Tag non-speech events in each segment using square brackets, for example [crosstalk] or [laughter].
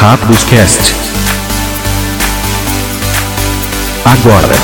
Rápidos Cast. Agora.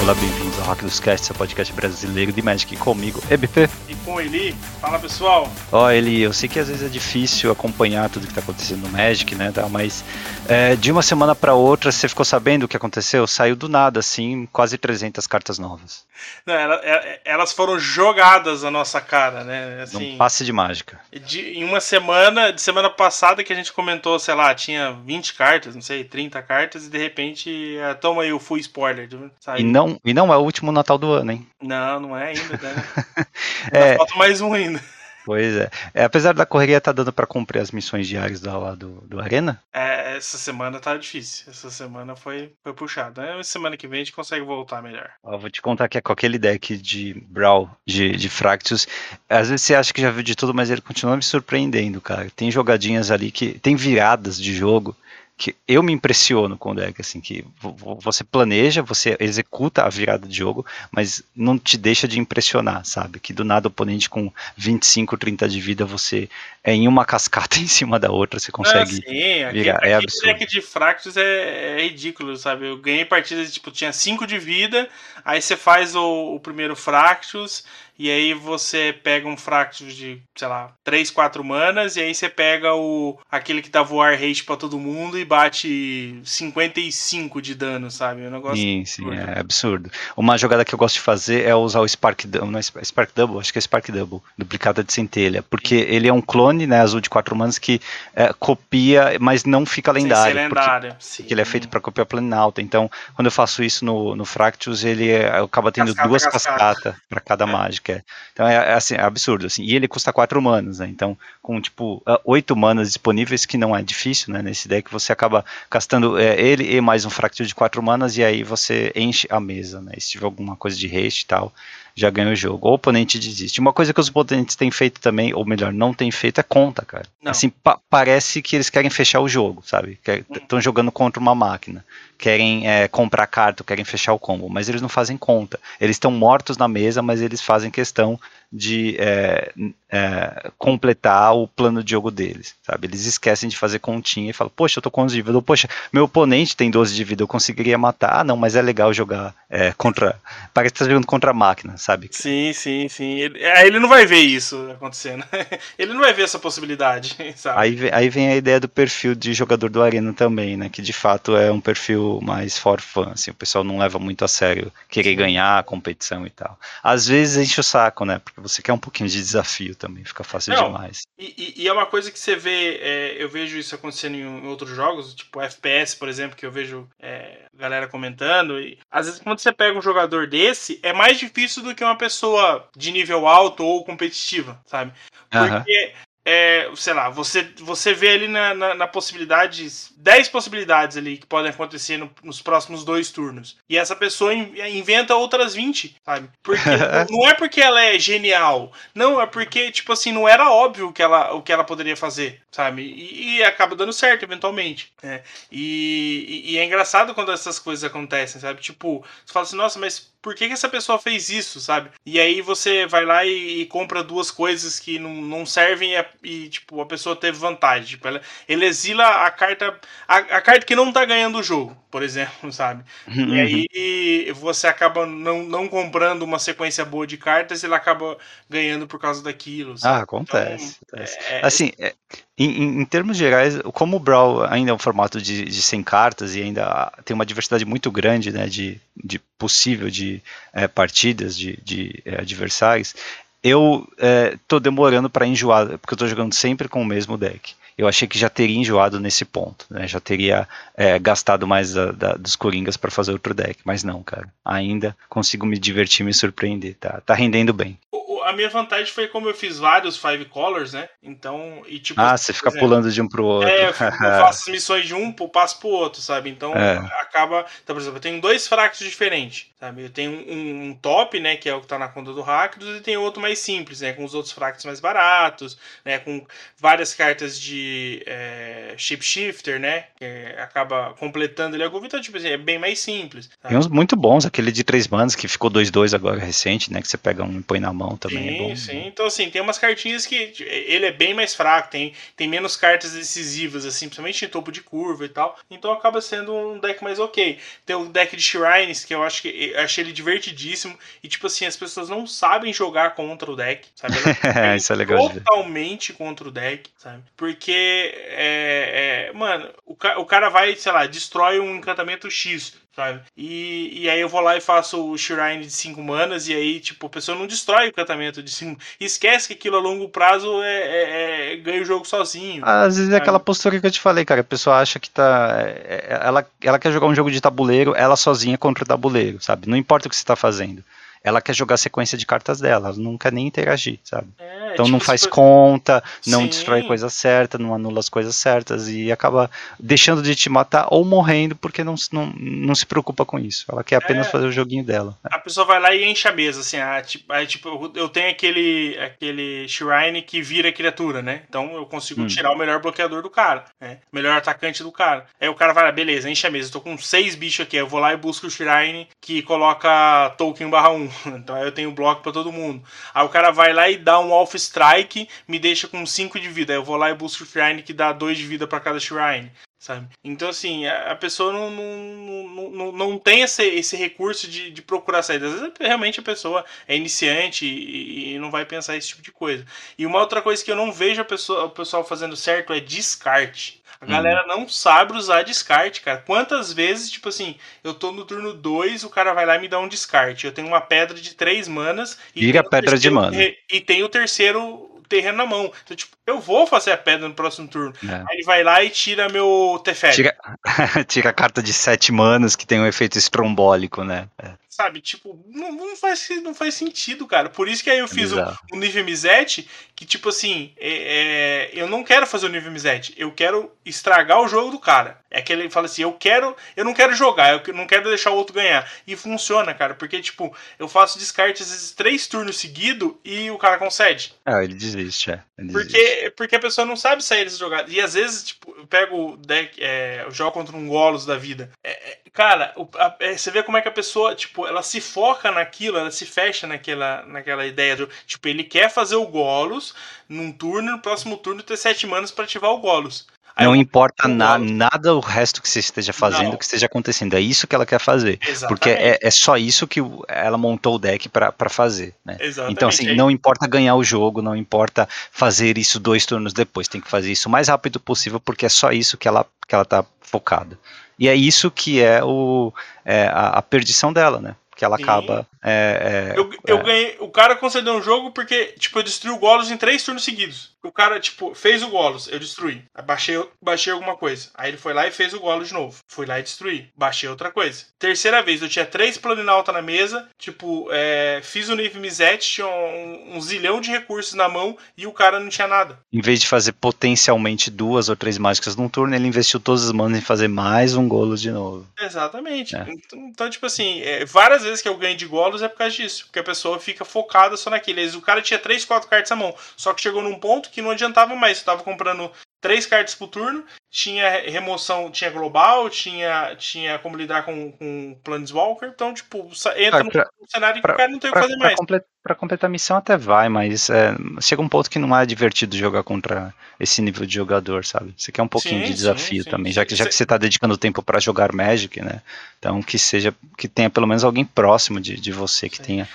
Olá, bem-vindos dos Cast, seu podcast brasileiro de Magic comigo, EBP. E com Eli, fala pessoal. Ó, Eli, eu sei que às vezes é difícil acompanhar tudo que tá acontecendo no Magic, né, mas é, de uma semana para outra você ficou sabendo o que aconteceu? Saiu do nada, assim, quase 300 cartas novas. Não, ela- é- elas foram jogadas na nossa cara, né? Assim, Num passe de mágica. de- em uma semana, de semana passada que a gente comentou, sei lá, tinha 20 cartas, não sei, 30 cartas, e de repente, é, toma aí o full spoiler. Sabe? E não, e não é o último Natal do ano, hein? Não, não é ainda, né? [laughs] É. Falta mais um ainda. Pois é. É, apesar da correria tá dando para cumprir as missões diárias da, lá do, do Arena, É, essa semana tá difícil. Essa semana foi, foi puxada. É, semana que vem a gente consegue voltar melhor. Ó, vou te contar que é com aquele deck de Brawl, de, de Fractus. Às vezes você acha que já viu de tudo, mas ele continua me surpreendendo, cara. Tem jogadinhas ali que. Tem viradas de jogo que eu me impressiono com o deck, assim, que vo- vo- você planeja, você executa a virada de jogo, mas não te deixa de impressionar, sabe? Que do nada o oponente com 25, 30 de vida, você é em uma cascata [laughs] em cima da outra, você Ah, consegue. sim, aquele, virar, é aquele absurdo. deck de Fractus é, é ridículo, sabe? Eu ganhei partidas, tipo, tinha 5 de vida, aí você faz o, o primeiro Fractus, e aí você pega um Fractus de, sei lá, 3, 4 manas, e aí você pega o aquele que dá voar haste pra todo mundo e bate 55 de dano, sabe? É um negócio Sim, sim, absurdo. é absurdo. Uma jogada que eu gosto de fazer é usar o Spark Double, não é Sp- Spark Double, acho que é Spark Double, duplicada de centelha, porque ele é um clone, né, azul de quatro manas que é, copia, mas não fica Sem ser lendário, porque, lendário. sim. porque ele é feito para copiar planalta. Então, quando eu faço isso no, no Fractus, ele é, acaba tendo Cascata, duas cascata. cascatas para cada mágica. É. Então é, é assim, é absurdo assim. E ele custa quatro manas, né? Então, com tipo ah, oito manas disponíveis, que não é difícil, né? Nesse deck você acaba gastando é, ele e mais um Fractus de quatro manas e aí você enche a mesa, né? E se tiver alguma coisa de haste e tal, já ganha o jogo. Ou o oponente desiste. Uma coisa que os oponentes têm feito também, ou melhor, não têm feito, é conta, cara. Não. Assim, pa- parece que eles querem fechar o jogo, sabe? Estão jogando contra uma máquina. Querem é, comprar carta, querem fechar o combo, mas eles não fazem conta. Eles estão mortos na mesa, mas eles fazem questão de é, é, completar o plano de jogo deles, sabe? Eles esquecem de fazer continha e falam, poxa, eu tô com 11 de vida, ou, poxa, meu oponente tem 12 de vida, eu conseguiria matar. Ah, não, mas é legal jogar é, contra. Parece que tá jogando contra a máquina, sabe? Sim, sim, sim. Ele, é, ele não vai ver isso acontecendo. [laughs] ele não vai ver essa possibilidade, [laughs] sabe? Aí, vem- aí vem a ideia do perfil de jogador do Arena também, né? Que de fato é um perfil mais for fun, assim, o pessoal não leva muito a sério querer ganhar a competição e tal. Às vezes enche o saco, né? Porque você quer um pouquinho de desafio também, fica fácil Não. demais. E, e- é uma coisa que você vê, é, eu vejo isso acontecendo em, outros jogos, tipo FPS, por exemplo, que eu vejo é, galera comentando. E às vezes, quando você pega um jogador desse, é mais difícil do que uma pessoa de nível alto ou competitiva, sabe? Porque, é, sei lá, você, você vê ali na, na, na possibilidade, 10 possibilidades ali que podem acontecer no- nos próximos dois turnos. E essa pessoa in- inventa outras 20, sabe? Porque [laughs] não- é porque ela é genial, não, é porque, tipo assim, não era óbvio o que ela, o que ela poderia fazer, sabe? E, e acaba dando certo, eventualmente. né? E, e- e é engraçado quando essas coisas acontecem, sabe? Tipo, você fala assim, nossa, mas por que, que essa pessoa fez isso, sabe? E aí você vai lá e, e compra duas coisas que não, não servem e, a- e, tipo, a pessoa teve vantagem. Tipo, ela, ele exila a carta. A, a carta que não tá ganhando o jogo, por exemplo, [laughs] sabe? Uhum. E aí você acaba não, não comprando uma sequência boa de cartas, ele acaba ganhando por causa daquilo. Ah, sabe? acontece. Então, acontece. é- Assim, é, em, em- em termos gerais, como o Brawl ainda é um formato de, de 100 cartas e ainda tem uma diversidade muito grande né, de, de possível de é, partidas, de, de é, adversários, eu é, tô demorando para enjoar, porque eu tô jogando sempre com o mesmo deck. Eu achei que já teria enjoado nesse ponto, né? Já teria é, gastado mais da- da- dos Coringas para fazer outro deck, mas não, cara. Ainda consigo me divertir, me surpreender, tá? Tá rendendo bem. A minha vantagem foi como eu fiz vários Five Colors, né? Então, e tipo. Ah, você fica pulando de um pro outro. É, eu, fico- eu faço [laughs] as missões de um, passo pro outro, sabe? Então É. acaba. Então, por exemplo, eu tenho dois fractos diferentes, sabe? Eu tenho um, um, top, né, que é o que tá na conta do Rakdos, e tem outro mais simples, né, com os outros fractos mais baratos, né, com várias cartas de é, shapeshifter, né, que acaba completando ele a Então, tipo assim, é bem mais simples. Sabe? Tem uns muito bons, aquele de três manos que ficou 2-2 agora recente, né, que você pega um e põe na mão também. Sim, é sim. Então, assim, tem umas cartinhas que ele é bem mais fraco, tem, tem menos cartas decisivas, assim, principalmente em topo de curva e tal. Então acaba sendo um deck mais ok. Tem o deck de Shrines, que eu acho que eu achei ele divertidíssimo. E, tipo assim, as pessoas não sabem jogar contra o deck, sabe? [laughs] Isso é legal. Totalmente contra o deck, sabe? Porque, é, é, mano, o, ca o cara vai, sei lá, destrói um encantamento X sabe? E, e aí eu vou lá e faço o Shrine de 5 manas, e aí, tipo, a pessoa não destrói o encantamento de 5. [laughs] Esquece que aquilo a longo prazo é, é, é ganha o jogo sozinho. Às vezes é aquela postura que eu te falei, cara. A pessoa acha que tá. É, é, ela, ela quer jogar um jogo de tabuleiro, ela sozinha contra o tabuleiro, sabe? Não importa o que você tá fazendo ela quer jogar a sequência de cartas dela, ela não quer nem interagir, sabe? É, então tipo, não faz conta, não Sim. destrói coisa certa, não anula as coisas certas e acaba deixando de te matar ou morrendo porque não, não, não se preocupa com isso. Ela quer apenas é, fazer o joguinho dela. A pessoa vai lá e enche a mesa, assim, ah, tipo, aí, tipo, eu tenho aquele, aquele Shrine que vira criatura, né? Então eu consigo hum. tirar o melhor bloqueador do cara, né? O melhor atacante do cara. Aí o cara vai lá, beleza, enche a mesa, eu tô com seis bichos aqui, eu vou lá e busco o Shrine que coloca token barra 1. [laughs] Então aí eu tenho bloco para todo mundo. Aí o cara vai lá e dá um Alpha Strike, me deixa com 5 de vida. Aí eu vou lá e busco o Shrine que dá 2 de vida para cada Shrine. Sabe? Então, assim, a, pessoa não, não, não, não tem esse, esse recurso de, de procurar saída. Às vezes, realmente, a pessoa é iniciante e, e, não vai pensar esse tipo de coisa. E uma outra coisa que eu não vejo a pessoa, o pessoal fazendo certo é descarte. A galera não sabe usar descarte, cara. Quantas vezes, tipo assim, eu tô no turno 2, o cara vai lá e me dá um descarte. Eu tenho uma pedra de 3 manas. E Vira pedra de mana. E tem o terceiro terreno na mão. Então, tipo, eu vou fazer a pedra no próximo turno. É. Aí ele vai lá e tira meu Teferi. Tira, [laughs] tira a carta de 7 manas que tem um efeito estrombólico, né? É. Sabe, tipo, não, não, faz, não faz sentido, cara. Por isso que aí eu é fiz o, o, nível Mizete, que tipo assim, é, é, eu não quero fazer o nível Mizete, eu quero estragar o jogo do cara. É que ele fala assim, eu quero, eu não quero jogar, eu não quero deixar o outro ganhar. E funciona, cara, porque tipo, eu faço descarte às vezes três turnos seguidos e o cara concede. Ah, ele desiste, é. Ele porque, desiste. Porque a pessoa não sabe sair desse jogado. E às vezes, tipo, eu pego o deck, é, eu jogo contra um Golos da vida. É, é cara, o, a, é, você vê como é que a pessoa, tipo, ela se foca naquilo, ela se fecha naquela, naquela ideia. Do, tipo, ele quer fazer o Golos num turno, no próximo turno ter sete manos para ativar o Golos. Não importa na, nada o resto que você esteja fazendo, não. que esteja acontecendo. É isso que ela quer fazer. Exatamente. Porque é, é só isso que ela montou o deck para fazer. Né? Então, assim, não importa ganhar o jogo, não importa fazer isso dois turnos depois. Tem que fazer isso o mais rápido possível, porque é só isso que ela, que ela tá focada. E é isso que é, o, é a, a perdição dela, né? que ela Sim. acaba. É, é, eu, eu é. ganhei. O cara concedeu um jogo porque, tipo, eu destruí o Golos em três turnos seguidos. O cara, tipo, fez o Golos, eu destruí. Baixei, baixei alguma coisa. Aí ele foi lá e fez o Golos de novo. Fui lá e destruí. Baixei outra coisa. Terceira vez, eu tinha três Planinauta na mesa. Tipo, é, fiz o nível Mizete, tinha um, um, zilhão de recursos na mão e o cara não tinha nada. Em vez de fazer potencialmente duas ou três mágicas num turno, ele investiu todas as manas em fazer mais um Golos de novo. Exatamente. É. Então, então, tipo assim, é, várias vezes que eu ganho de Golos é por causa disso. Porque a pessoa fica focada só naquilo. O cara tinha três, quatro cartas na mão. Só que chegou num ponto que não adiantava mais. Você tava comprando três cartas por turno, tinha remoção, tinha global, tinha, tinha como lidar com, com Planeswalker, então, tipo, entra ah, pra, no cenário pra, que o cara não tem o que fazer mais. Comple pra completar a missão até vai, mas é, chega um ponto que não é divertido jogar contra esse nível de jogador, sabe? Você quer um pouquinho sim, de desafio sim, também, sim. já que já que você tá dedicando tempo para jogar Magic, né? Então que seja, que tenha pelo menos alguém próximo de, de você, que tenha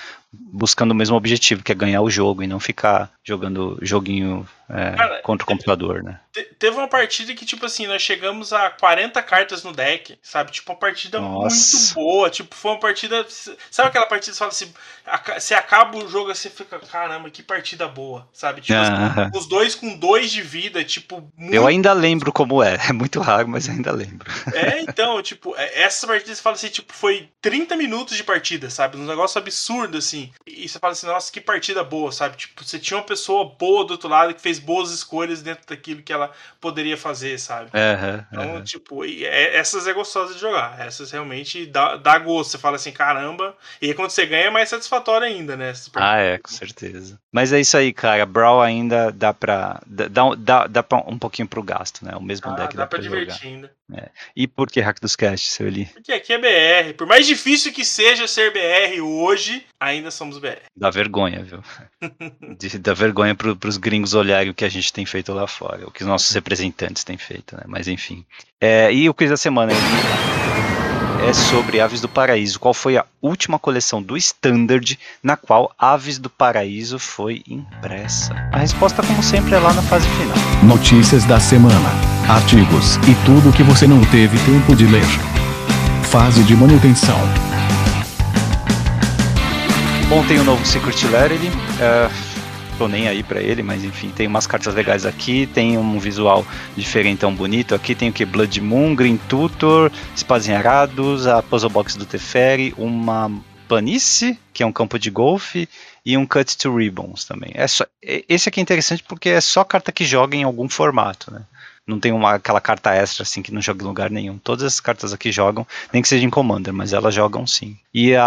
buscando o mesmo objetivo, que é ganhar o jogo e não ficar jogando joguinho é, Cara, contra o computador, né? Teve uma partida que, tipo assim, nós chegamos a 40 cartas no deck, sabe? Tipo, uma partida Nossa. muito boa. Tipo, foi uma partida. Sabe aquela partida que você fala assim, você acaba o jogo você fica, caramba, que partida boa, sabe? Tipo, assim, os dois com dois de vida, tipo. Muito... Eu ainda lembro como é. [laughs] É muito raro, mas ainda lembro. É, então, tipo, é, essa partida você fala assim, tipo, foi 30 minutos de partida, sabe? Um negócio absurdo, assim. assim, e você fala assim, nossa, que partida boa, sabe? Tipo, você tinha uma pessoa boa do outro lado que fez boas escolhas dentro daquilo que ela poderia fazer, sabe? Uhum, então, uhum. tipo, é, essas é gostosa de jogar. Essas realmente dá, dá gosto. Você fala assim, caramba. E aí quando você ganha é mais satisfatório ainda, né? Ah, é, com certeza. Mas é isso aí, cara. Brawl ainda dá pra. Dá, dá, dá pra um pouquinho pro gasto, né? O mesmo ah, deck dá, dá pra, pra divertir ainda. É. E por que Hack dos Cast, seu ali? Porque aqui é BR. Por mais difícil que seja ser BR hoje, ainda somos BR. Dá vergonha, viu? [laughs] dá vergonha pro, pros gringos olharem o que a gente tem feito lá fora, o que os nossos representantes têm feito, né? Mas enfim. É, e o quiz da semana é sobre Aves do Paraíso. Qual foi a última coleção do Standard na qual Aves do Paraíso foi impressa? A resposta, como sempre, é lá na fase final. Notícias da semana, artigos e tudo que você não teve tempo de ler. Fase de manutenção. Bom, tem o um novo Secret Lair, uh, tô nem aí para ele, mas enfim, tem umas cartas legais aqui, tem um visual diferente tão bonito. Aqui tem o que? Blood Moon, Green Tutor, Espadas Arados, a Puzzle Box do Teferi, uma planície, que é um campo de golfe, e um Cut to Ribbons também. É só, esse aqui é interessante porque é só carta que joga em algum formato, né? não tem uma, aquela carta extra assim que não joga em lugar nenhum. Todas as cartas aqui jogam, nem que seja em Commander, mas elas jogam sim. E a,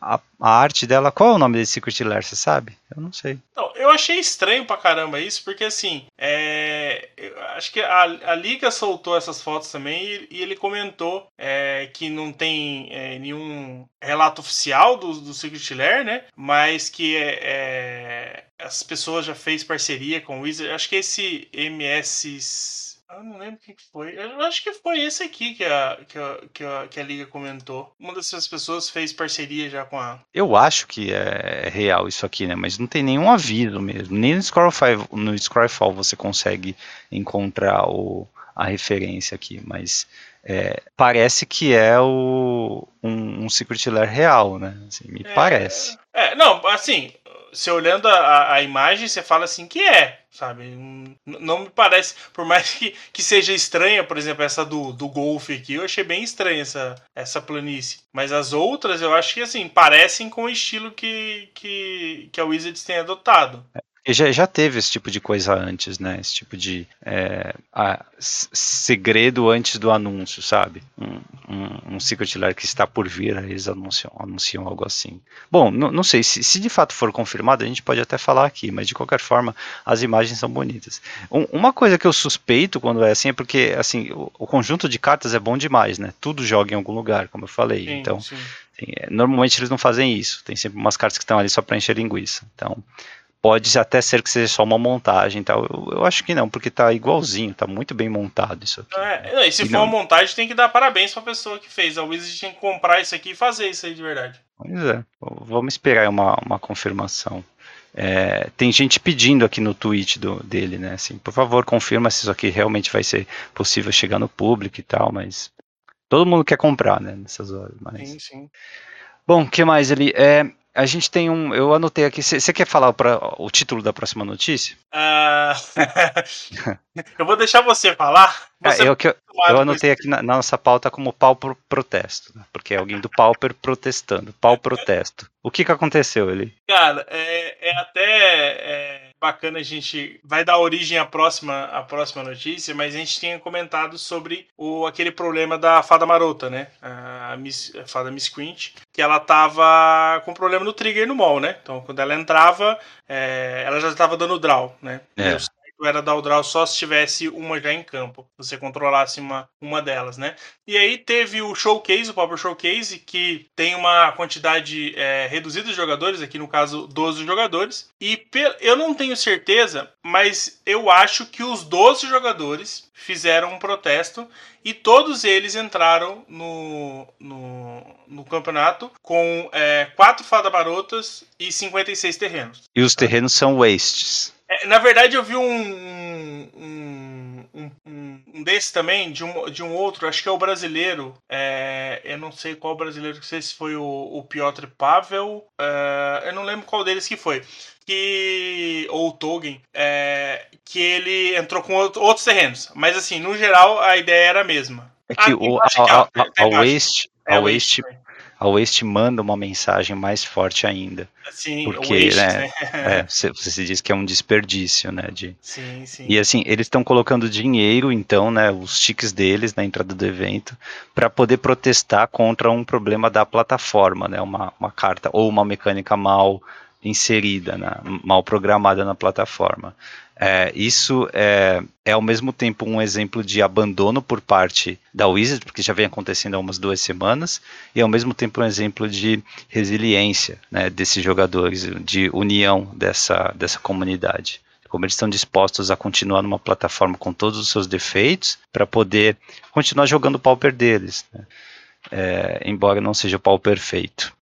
a, a arte dela, qual é o nome desse Secret Lair, você sabe? Eu não sei. Não, eu achei estranho pra caramba isso, porque assim, é, acho que a, a Liga soltou essas fotos também e, e ele comentou é, que não tem é, nenhum relato oficial do, do Secret Lair, né? Mas que é, é as pessoas já fez parceria com o Wizard. Acho que esse MS eu não lembro quem foi. Eu acho que foi esse aqui que a, que a, que a, que a Liga comentou. Uma dessas pessoas fez parceria já com a. Eu acho que é real isso aqui, né? Mas não tem nenhum aviso mesmo. Nem no Scrollfall, no Scrollfall você consegue encontrar o, a referência aqui. Mas é, parece que é o, um, um Secret Lair real, né? Assim, me é, parece. É, não, assim, você olhando a, a imagem, você fala assim que é, sabe? Não me parece, por mais que, que seja estranha, por exemplo, essa do, do Golf aqui, eu achei bem estranha essa, essa planície. Mas as outras, eu acho que, assim, parecem com o estilo que, que, que a Wizards tem adotado. E já, já teve esse tipo de coisa antes, né? Esse tipo de é, a, segredo antes do anúncio, sabe? Um, um, um Secret Lair que está por vir, eles anunciam, anunciam algo assim. Bom, não sei, se, se, de fato for confirmado, a gente pode até falar aqui, mas de qualquer forma, as imagens são bonitas. Um, uma coisa que eu suspeito quando é assim é porque assim, o, o, conjunto de cartas é bom demais, né? Tudo joga em algum lugar, como eu falei. Sim, então, sim. É, normalmente eles não fazem isso. Tem sempre umas cartas que estão ali só para encher linguiça. Então, pode até ser que seja só uma montagem tal. Eu, eu acho que não, porque tá igualzinho, tá muito bem montado isso aqui. É, e se e for não... uma montagem, tem que dar parabéns pra pessoa que fez. A Wizard tem que comprar isso aqui e fazer isso aí de verdade. Pois é, vamos esperar uma, uma confirmação. É, tem gente pedindo aqui no tweet do, dele, né? Assim, por favor, confirma se isso aqui realmente vai ser possível chegar no público e tal, mas todo mundo quer comprar, né? Nessas horas. Mas... Sim, sim. Bom, o que mais ali? É, a gente tem um. Eu anotei aqui. Você quer falar pra, o título da próxima notícia? Uh... [laughs] eu vou deixar você falar. Você é, eu, eu, eu anotei aqui na, na, nossa pauta como pau pro protesto, né? porque é alguém do Pauper protestando. Pau protesto. O que que aconteceu ali? Cara, é, é até é bacana a gente vai dar origem à próxima, à próxima notícia, mas a gente tinha comentado sobre o, aquele problema da fada marota, né? A, Miss, a fada Miss Quint, que ela tava com problema no trigger no mall, né? Então quando ela entrava, é, ela já estava dando draw, né? É era dar o draw só se tivesse uma já em campo, você controlasse uma, uma delas, né? E aí teve o Showcase, o Pauper Showcase, que tem uma quantidade é, reduzida de jogadores, aqui no caso 12 jogadores, e eu não tenho certeza, mas eu acho que os 12 jogadores fizeram um protesto e todos eles entraram no, no, no campeonato com é, 4 fada barotas e 56 terrenos. E os terrenos são wastes. É, na verdade, eu vi um, um, um, um, desse também, de um, de um outro, acho que é o brasileiro. É, eu não sei qual brasileiro, não sei se foi o, o Piotr Pavel. É, eu não lembro qual deles que foi. Que, ou o Tolkien, é, que ele entrou com outros terrenos. Mas assim, no geral, a ideia era a mesma. É que ah, o, a, a, a, a, Waste, a Waste a Waste manda uma mensagem mais forte ainda. Sim, porque, waste, né, né? É, [laughs] você, você diz que é um desperdício, né? De, Sim, sim. e assim, eles estão colocando dinheiro, então, né, os tickets deles na entrada do evento, para poder protestar contra um problema da plataforma, né? Uma, uma carta ou uma mecânica mal inserida, né, mal programada na plataforma. É, isso é, é ao mesmo tempo um exemplo de abandono por parte da Wizard, porque já vem acontecendo há umas duas semanas, e ao mesmo tempo um exemplo de resiliência né, desses jogadores, de união dessa, dessa comunidade. Como eles estão dispostos a continuar numa plataforma com todos os seus defeitos para poder continuar jogando o pauper deles. Né? É, embora não seja o pau perfeito.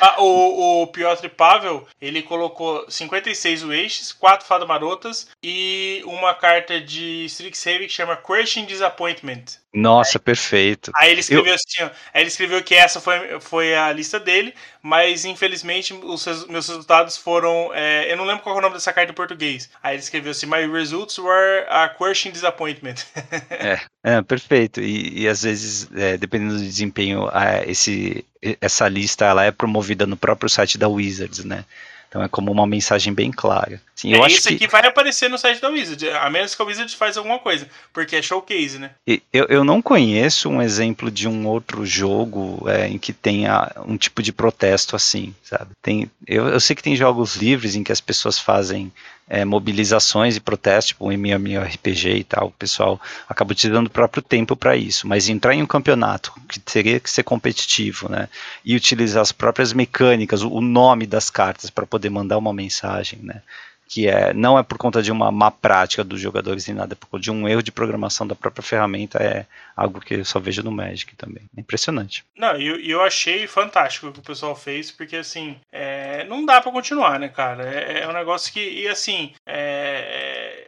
Ah, o, o Piotr Pavel, ele colocou 56 wastes, 4 fadas marotas e uma carta de Strixhaven que chama Crushing Disappointment. Nossa, perfeito. Aí ele escreveu assim, ó, aí ele escreveu que essa foi, foi a lista dele, mas infelizmente os res- meus resultados foram. é, eu não lembro qual é o nome dessa carta em português. Aí ele escreveu assim: My results were a crushing disappointment. [laughs] É, é, perfeito. E, e às vezes, é, dependendo do desempenho, esse, essa lista ela é promovida no próprio site da Wizards, né? Então é como uma mensagem bem clara. Assim, eu é, acho isso que aqui vai aparecer no site da Wizard, a menos que a Wizard faça alguma coisa, porque é showcase, né? Eu, eu não conheço um exemplo de um outro jogo é, em que tenha um tipo de protesto assim, sabe? Tem, eu, eu sei que tem jogos livres em que as pessoas fazem é, mobilizações e protestos, tipo um MMORPG e tal, o pessoal acaba utilizando o próprio tempo para isso, mas entrar em um campeonato que teria que ser competitivo, né? E utilizar as próprias mecânicas, o, o nome das cartas para poder mandar uma mensagem, né? Que é, não é por conta de uma má prática dos jogadores nem nada, é por conta de um erro de programação da própria ferramenta, é algo que eu só vejo no Magic também. É impressionante. Não, e eu, eu achei fantástico o que o pessoal fez, porque assim, é, não dá pra continuar, né, cara? É, é um negócio que, e assim, é,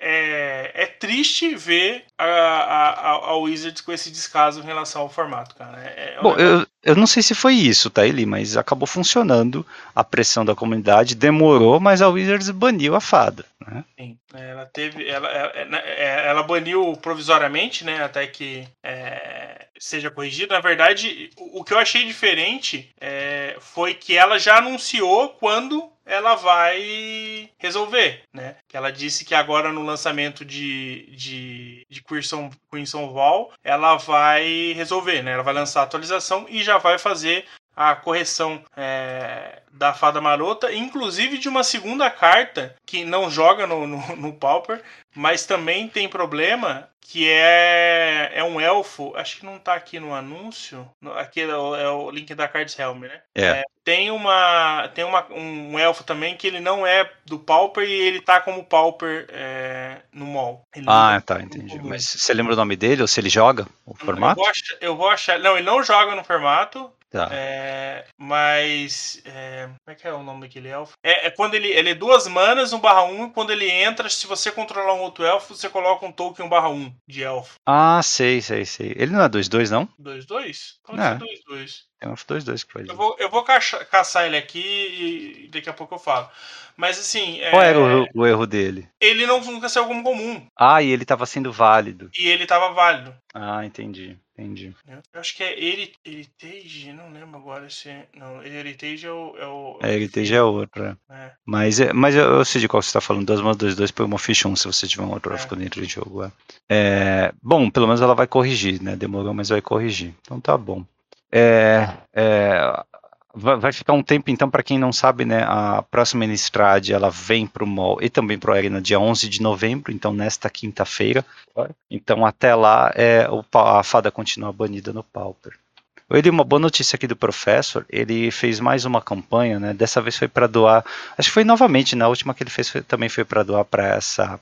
é, é triste ver a, a, a, Wizards com esse descaso em relação ao formato, cara. É, é Bom, eu, eu não sei se foi isso, tá, Eli, mas acabou funcionando a pressão da comunidade, demorou, mas a Wizards baniu a fada. Né? Sim, ela teve, ela, ela, ela baniu provisoriamente, né, até que é, seja corrigido. Na verdade, o, o que eu achei diferente é, foi que ela já anunciou quando ela vai resolver, né? Ela disse que agora no lançamento de, de, de Crimson, Crimson Wall ela vai resolver, né? Ela vai lançar a atualização e já vai fazer a correção é, da Fada Marota, inclusive de uma segunda carta que não joga no, no, no Pauper, mas também tem problema que é, é um elfo, acho que não tá aqui no anúncio, aqui é o, é o link da Cards Helm, né? É. tem uma tem uma, um elfo também que ele não é do Pauper e ele tá como Pauper é, no mall. Ele Ah, não- tá, entendi. Mas você lembra o nome dele ou se ele joga o eu formato? vou, achar, eu vou achar. Não, ele não joga no formato. Tá. É, mas. é, como é que é o nome daquele elfo? É, é quando ele, ele é duas manas, um barra um, e quando ele entra, se você controlar um outro elfo, você coloca um token um barra um de elfo. Ah, sei, sei, sei. Ele não é 2-2, não? 2-2? Pode É. ser 2-2. Tem um 2-2 que faz Eu vou, eu vou caça- caçar ele aqui e daqui a pouco eu falo. Mas assim, é, Qual era o, o erro dele? ele não, nunca saiu como comum. Ah, e ele estava sendo válido. E ele tava válido. Ah, entendi, entendi. Eu acho que é Heri- Heritage, não lembro agora se. Não, Heritage é o. É, o, É, ele já é outro, é. é. Mas, é, mas eu, eu sei de qual você está falando. 2 mais 2, 2 põe uma ficha 1 se você tiver um outro É. elfo dentro de jogo. É. É, bom, pelo menos ela vai corrigir, né? Demorou, mas vai corrigir. Então tá bom. É, é, vai, ficar um tempo, então, para quem não sabe, né? A próxima Innistrad ela vem para o mall e também para o Arena dia 11 de novembro, então nesta quinta-feira. Então até lá é, a fada continua banida no Pauper. Ele, uma boa notícia aqui do professor, ele fez mais uma campanha, né? Dessa vez foi para doar, acho que foi novamente, na última que ele fez foi- também foi para doar para essa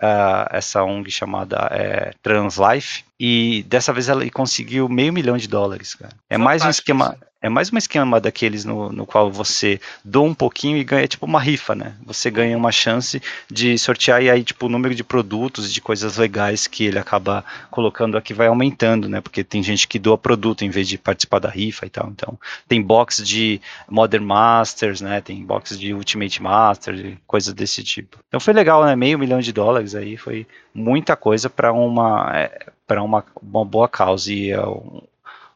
ah, essa ONG chamada é, Translife e dessa vez ele conseguiu meio milhão de dólares, cara. É mais um Fantástico esquema. É mais um esquema daqueles no, no qual você doa um pouquinho e ganha tipo uma rifa, né? Você ganha uma chance de sortear e aí tipo o número de produtos e de coisas legais que ele acaba colocando aqui vai aumentando, né? Porque tem gente que doa produto em vez de participar da rifa e tal. Então, tem box de Modern Masters, né? Tem box de Ultimate Masters coisas desse tipo. Então foi legal, né? Meio milhão de dólares aí foi muita coisa para uma para uma, uma boa causa e é um,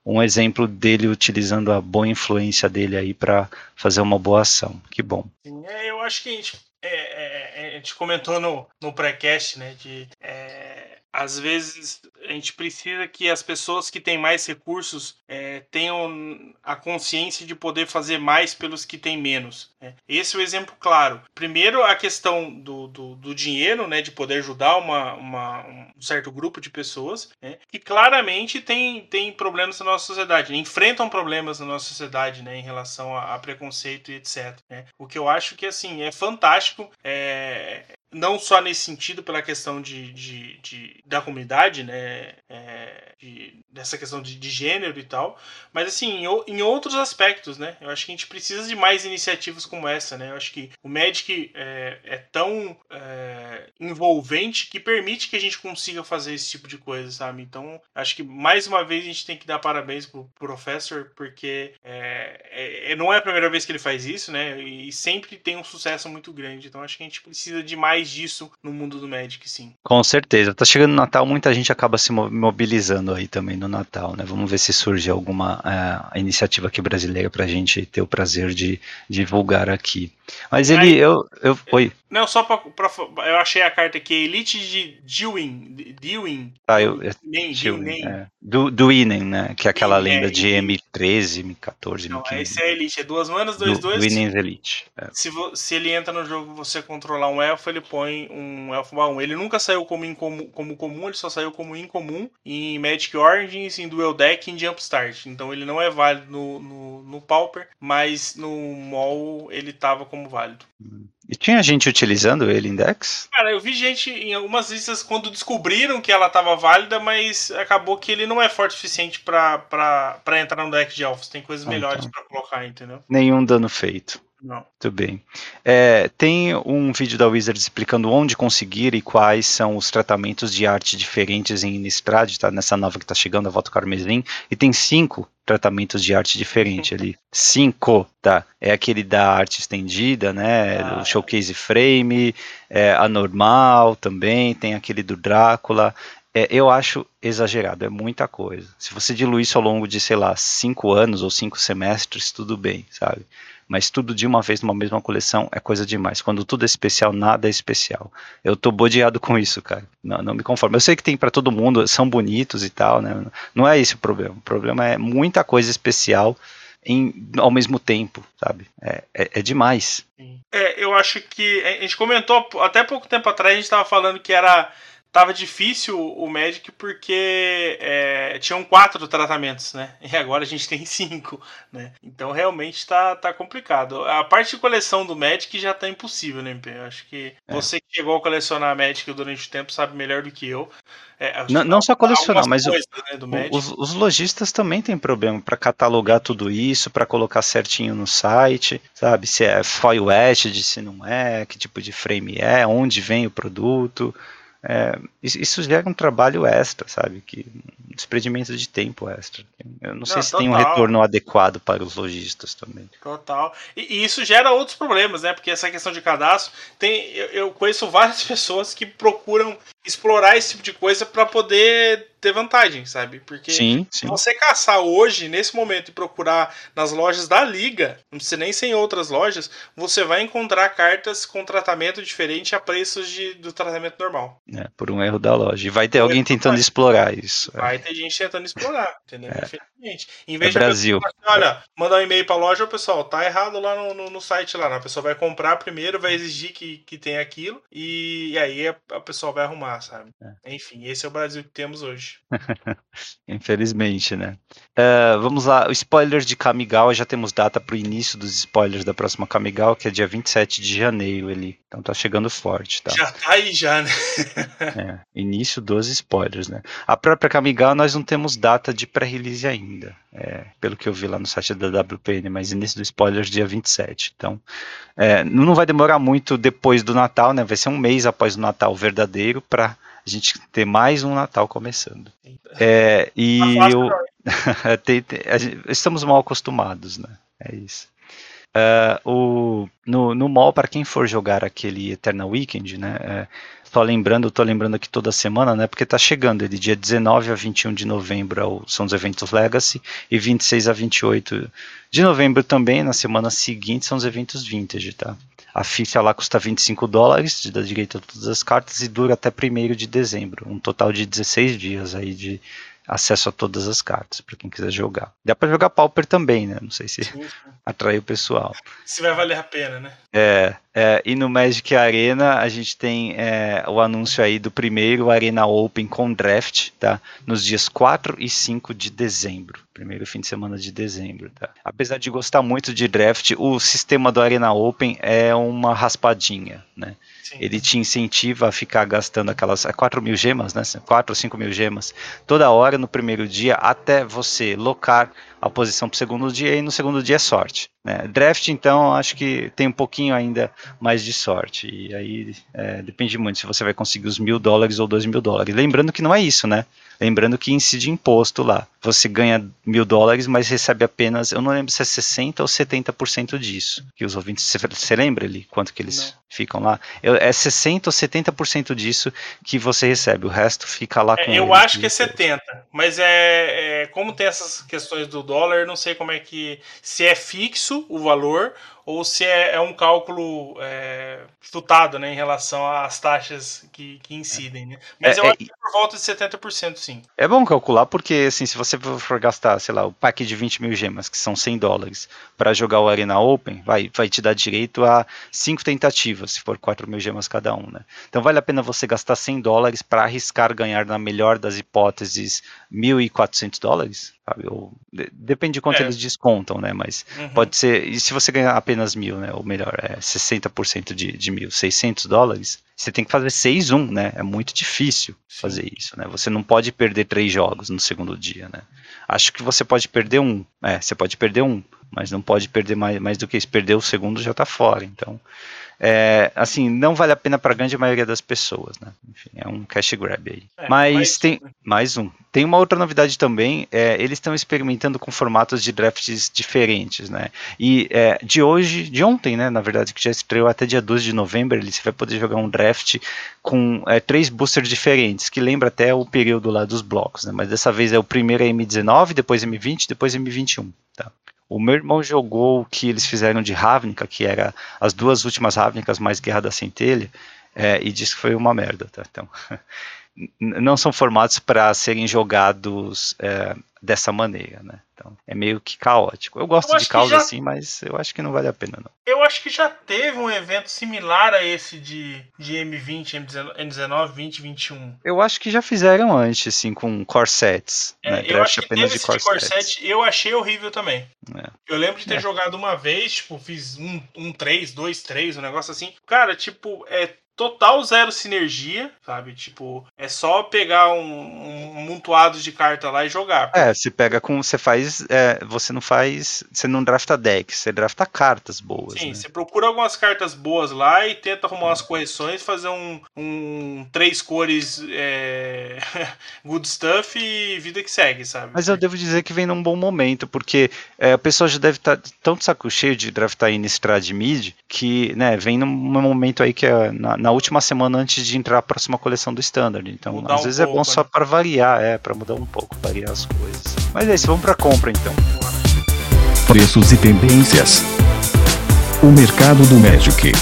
um exemplo dele utilizando a boa influência dele aí para fazer uma boa ação. Que bom. Sim, é, eu acho que a gente, é, é, a gente comentou no, no pré-cast, né, de é, às vezes a gente precisa que as pessoas que têm mais recursos é, tenham a consciência de poder fazer mais pelos que têm menos. Né? Esse é o exemplo claro. Primeiro, a questão do, do, do dinheiro, né, de poder ajudar uma, uma, um certo grupo de pessoas né, que claramente tem, tem problemas na nossa sociedade, né, enfrentam problemas na nossa sociedade né, em relação a, a preconceito e etc. Né? O que eu acho que assim é fantástico. É, não só nesse sentido pela questão de, de, de da comunidade, né, é, de, dessa questão de, de, gênero e tal, mas assim, em, em, outros aspectos, né, eu acho que a gente precisa de mais iniciativas como essa, né, eu acho que o Magic é, é tão é, envolvente que permite que a gente consiga fazer esse tipo de coisa, sabe, então acho que mais uma vez a gente tem que dar parabéns pro professor, porque é, é, é, não é a primeira vez que ele faz isso, né, e sempre tem um sucesso muito grande, então acho que a gente precisa de mais mais disso no mundo do Magic, sim. Com certeza. Tá chegando o Natal, muita gente acaba se mobilizando aí também no Natal, né? Vamos ver se surge alguma uh, iniciativa aqui brasileira pra gente ter o prazer de divulgar aqui. Mas ele, aí, eu, eu, oi. Não, só pra, pra, Eu achei a carta aqui, Elite de Dewin. Dewin. Ah, eu. Dewin, é. Do, do Inen, né? Que é aquela lenda é, de M13, M14, Não, M15. esse é Elite, é duas manas, dois, do, dois. Do Inen Elite. É. Se, se ele entra no jogo você controlar um elfo, ele põe um elfo baú. Ele nunca saiu como, incomum, como comum, ele só saiu como incomum em Magic Origins, em Duel Deck e em Jumpstart. Então ele não é válido no, no, no Pauper, mas no Mall ele tava como válido. Hum. E tinha gente utilizando ele em Dex? Cara, eu vi gente em algumas listas quando descobriram que ela estava válida, mas acabou que ele não é forte o suficiente para entrar no deck de elfos. Tem coisas ah, melhores então. para colocar, entendeu? Nenhum dano feito. Não. Muito bem. É, tem um vídeo da Wizard explicando onde conseguir e quais são os tratamentos de arte diferentes em Innistrad, tá? Nessa nova que está chegando, a Volta Carmesim. E tem cinco tratamentos de arte diferente ali. Cinco, tá? É aquele da arte estendida, né? Ah. O showcase frame, é, a normal também, tem aquele do Drácula. É, eu acho exagerado, é muita coisa. Se você diluir isso ao longo de, sei lá, cinco anos ou cinco semestres, tudo bem, sabe? Mas tudo de uma vez numa mesma coleção é coisa demais. Quando tudo é especial, nada é especial. Eu tô bodeado com isso, cara. Não, não me conformo. Eu sei que tem para todo mundo, são bonitos e tal, né? Não é esse o problema. O problema é muita coisa especial em, ao mesmo tempo, sabe? É, é, é demais. É, eu acho que a gente comentou até pouco tempo atrás, a gente estava falando que era tava difícil o Magic porque é, tinham quatro tratamentos, né? [laughs] E agora a gente tem cinco, né? Então realmente tá, tá complicado. A parte de coleção do Magic já tá impossível, né, MP? Eu acho que é. você que chegou a colecionar Magic durante o tempo sabe melhor do que eu. É, não, não, só colecionar, mas coisas, o, né, os, os, lojistas também têm problema para catalogar tudo isso, para colocar certinho no site, sabe? Se é foil etched, se não é, que tipo de frame é, onde vem o produto. É, isso gera um trabalho extra, sabe? Que, um desprendimento de tempo extra. Eu não, não sei se total. tem um retorno adequado para os lojistas também. Total. E, e, isso gera outros problemas, né? Porque essa questão de cadastro, tem, eu, eu conheço várias [laughs] pessoas que procuram explorar esse tipo de coisa para poder ter vantagem, sabe? Porque sim, sim. você caçar hoje, nesse momento, e procurar nas lojas da liga, não precisa nem ser em outras lojas, você vai encontrar cartas com tratamento diferente a preços de, do tratamento normal. É, por um erro da loja. E vai ter alguém tentando explorar isso. É. Vai é. ter gente tentando explorar, entendeu? É. Infelizmente. Em vez é de Brasil. Pessoa, olha, mandar um e-mail para a loja, o pessoal, tá errado lá no, no, no, site lá. Né? A pessoa vai comprar primeiro, vai exigir que, que tem aquilo, e, e aí a, a pessoa vai arrumar, sabe? É. Enfim, esse é o Brasil que temos hoje. [laughs] Infelizmente, né? Uh, vamos lá, o spoiler de Kamigawa, já temos data para o início dos spoilers da próxima Kamigawa, que é dia 27 de janeiro ele. Então tá chegando forte, tá? Já tá aí já, né? [laughs] é, início dos spoilers, né? A própria Kamigawa nós não temos data de pré-release ainda, é, pelo que eu vi lá no site da WPN, mas início dos spoilers dia 27. Então, é, não vai demorar muito depois do Natal, né? Vai ser um mês após o Natal verdadeiro para a gente ter mais um Natal começando. É, e eu, [laughs] estamos mal acostumados, né? É isso. Uh, o, no, no mall, para quem for jogar aquele Eternal Weekend, né? É, lembrando, tô lembrando aqui toda semana, né? Porque tá chegando ele dia 19 a 21 de novembro são os eventos Legacy e 26 a 28 de novembro também, na semana seguinte, são os eventos Vintage, tá? A ficha lá custa 25 dólares, dá direito a todas as cartas e dura até 1 de dezembro, um total de 16 dias aí de acesso a todas as cartas, para quem quiser jogar. Dá para jogar Pauper também, né? Não sei se sim, sim. [laughs] atrai o pessoal. Se vai valer a pena, né? É, é, e no Magic Arena a gente tem é, o anúncio aí do primeiro Arena Open com draft, tá? Nos dias 4 e 5 de dezembro. Primeiro fim de semana de dezembro, tá? Apesar de gostar muito de draft, o sistema do Arena Open é uma raspadinha, né? Ele te incentiva a ficar gastando aquelas 4 é mil gemas, né? 4 ou 5 mil gemas toda hora no primeiro dia até você locar a posição para o segundo dia e no segundo dia é sorte. Né? Draft, então, acho que tem um pouquinho ainda mais de sorte. E aí é, depende muito se você vai conseguir os mil dólares ou dois mil dólares. Lembrando que não é isso, né? Lembrando que incide imposto lá. Você ganha mil dólares, mas recebe apenas, eu não lembro se é 60% ou 70% disso. Que os ouvintes, você, lembra ali quanto que eles não. ficam lá? É 60% ou 70% disso que você recebe. O resto fica lá é, com. Eu ele, acho que é 70%. Mas é, é como tem essas questões do dólar, não sei como é que. Se é fixo o valor ou se é, é um cálculo é, tutado né, em relação às taxas que, que incidem. Né? Mas é, eu acho que é por volta de 70%, sim. É bom calcular, porque assim, se você for gastar, sei lá, o pack de 20 mil gemas, que são 100 dólares, para jogar o Arena Open, vai, vai te dar direito a 5 tentativas, se for 4 mil gemas cada um. Né? Então vale a pena você gastar 100 dólares para arriscar ganhar, na melhor das hipóteses, 1.400 dólares? Sabe? Ou, de, depende de quanto é. eles descontam, né? Mas uhum. pode ser. E se você ganhar apenas mil, né? Ou melhor, é 60% de, de mil, 600 dólares, você tem que fazer 6-1, né? É muito difícil Sim. fazer isso, né? Você não pode perder três jogos no segundo dia, né? Acho que você pode perder um. É, você pode perder um, mas não pode perder mais, mais do que isso. Perder o segundo já tá fora. Então é, assim, não vale a pena para a grande maioria das pessoas, né? Enfim, é um cash grab aí. É, Mas tem mais um. Tem uma outra novidade também, é, eles estão experimentando com formatos de drafts diferentes, né? E é, de hoje, de ontem, né, na verdade, que já estreou até dia 12 de novembro, ele vai poder jogar um draft com é, três boosters diferentes, que lembra até o período lá dos blocos, né? Mas dessa vez é o primeiro é M19, depois M20, depois M21, tá? O meu irmão jogou o que eles fizeram de Ravnica, que era as duas últimas Ravnicas mais Guerra da Centelha, é, e disse que foi uma merda. Tá? Então, [laughs] não são formatos para serem jogados é, dessa maneira, né? Então é meio que caótico. Eu gosto eu de caos já... assim, mas eu acho que não vale a pena não. Eu acho que já teve um evento similar a esse de, de M20, M19, 20, 21. Eu acho que já fizeram antes, assim, com corsets. É, né? Eu acho que apenas de corsets. corset, eu achei horrível também. É. Eu lembro de ter é. jogado uma vez, tipo, fiz um, um 3, 2, 3, um negócio assim. Cara, tipo, é total zero sinergia, sabe? Tipo, é só pegar um, um montoado de carta lá e jogar. É, você pega com. Você faz. É, você não faz. Você não drafta decks, você drafta cartas boas. Sim, né? você procura algumas cartas boas lá e tenta arrumar umas correções, fazer um, um três cores é, [laughs] good stuff e vida que segue, sabe? Mas eu devo dizer que vem num bom momento, porque é, a pessoa já deve estar tá tão de saco cheio de draftar Innistrad Mid que, né, vem num momento aí que é na, na última semana antes de entrar a próxima coleção do Standard. Então, mudar às um vezes pouco, é bom só né? para variar, é, para mudar um pouco, variar as coisas. Mas é isso, vamos para compra então. Preços e tendências. O mercado do Magic.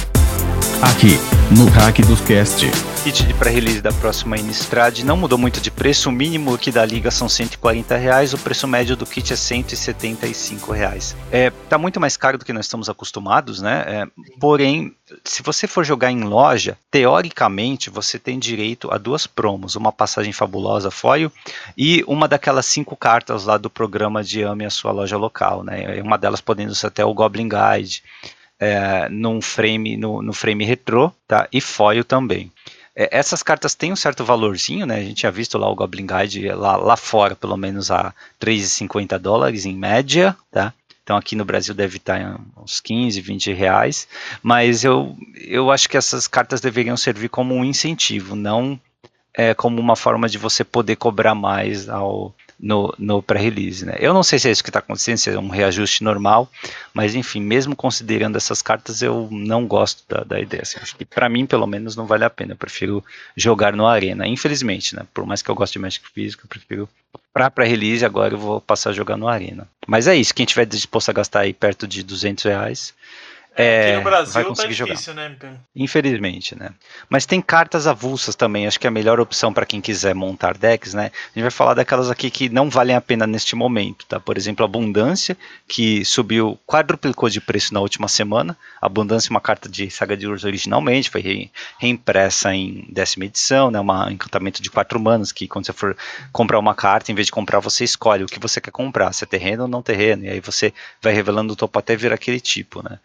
Aqui, no Hack dos Cast kit de pré-release da próxima Innistrad não mudou muito de preço. O mínimo aqui da liga são 140 reais, o preço médio do kit é 175 reais. É, tá muito mais caro do que nós estamos acostumados, né? É, porém, se você for jogar em loja, teoricamente você tem direito a duas promos, uma passagem fabulosa foil e uma daquelas cinco cartas lá do programa de Ame a sua loja local, né? Uma delas podendo ser até o Goblin Guide. É, num frame no, no frame retrô, tá? E foil também. É, essas cartas têm um certo valorzinho, né? A gente tinha visto lá o Goblin Guide lá, lá fora, pelo menos a 3,50 dólares em média, tá? Então aqui no Brasil deve estar uns 15, 20 reais. Mas eu, eu acho que essas cartas deveriam servir como um incentivo, não é, como uma forma de você poder cobrar mais ao, no, no pré-release, né? Eu não sei se é isso que está acontecendo, se é um reajuste normal, mas enfim, mesmo considerando essas cartas, eu não gosto da, da ideia. Assim, acho que para mim, pelo menos, não vale a pena. Eu prefiro jogar no Arena, infelizmente, né? Por mais que eu goste de Magic físico, eu prefiro para pré-release, agora eu vou passar a jogar no Arena. Mas é isso, quem tiver disposto a gastar aí perto de 200 reais, é, Aqui no Brasil vai tá conseguir difícil, jogar. né, MP? Infelizmente, né? Mas tem cartas avulsas também, acho que é a melhor opção para quem quiser montar decks, né? A gente vai falar daquelas aqui que não valem a pena neste momento, tá? Por exemplo, Abundância, que subiu, quadruplicou de preço na última semana. Abundância é uma carta de Saga de Urso originalmente, foi re- reimpressa em décima edição, né? Um encantamento de quatro manas, que quando você for comprar uma carta, em vez de comprar, você escolhe o que você quer comprar, se é terreno ou não terreno, e aí você vai revelando o topo até vir aquele tipo, né?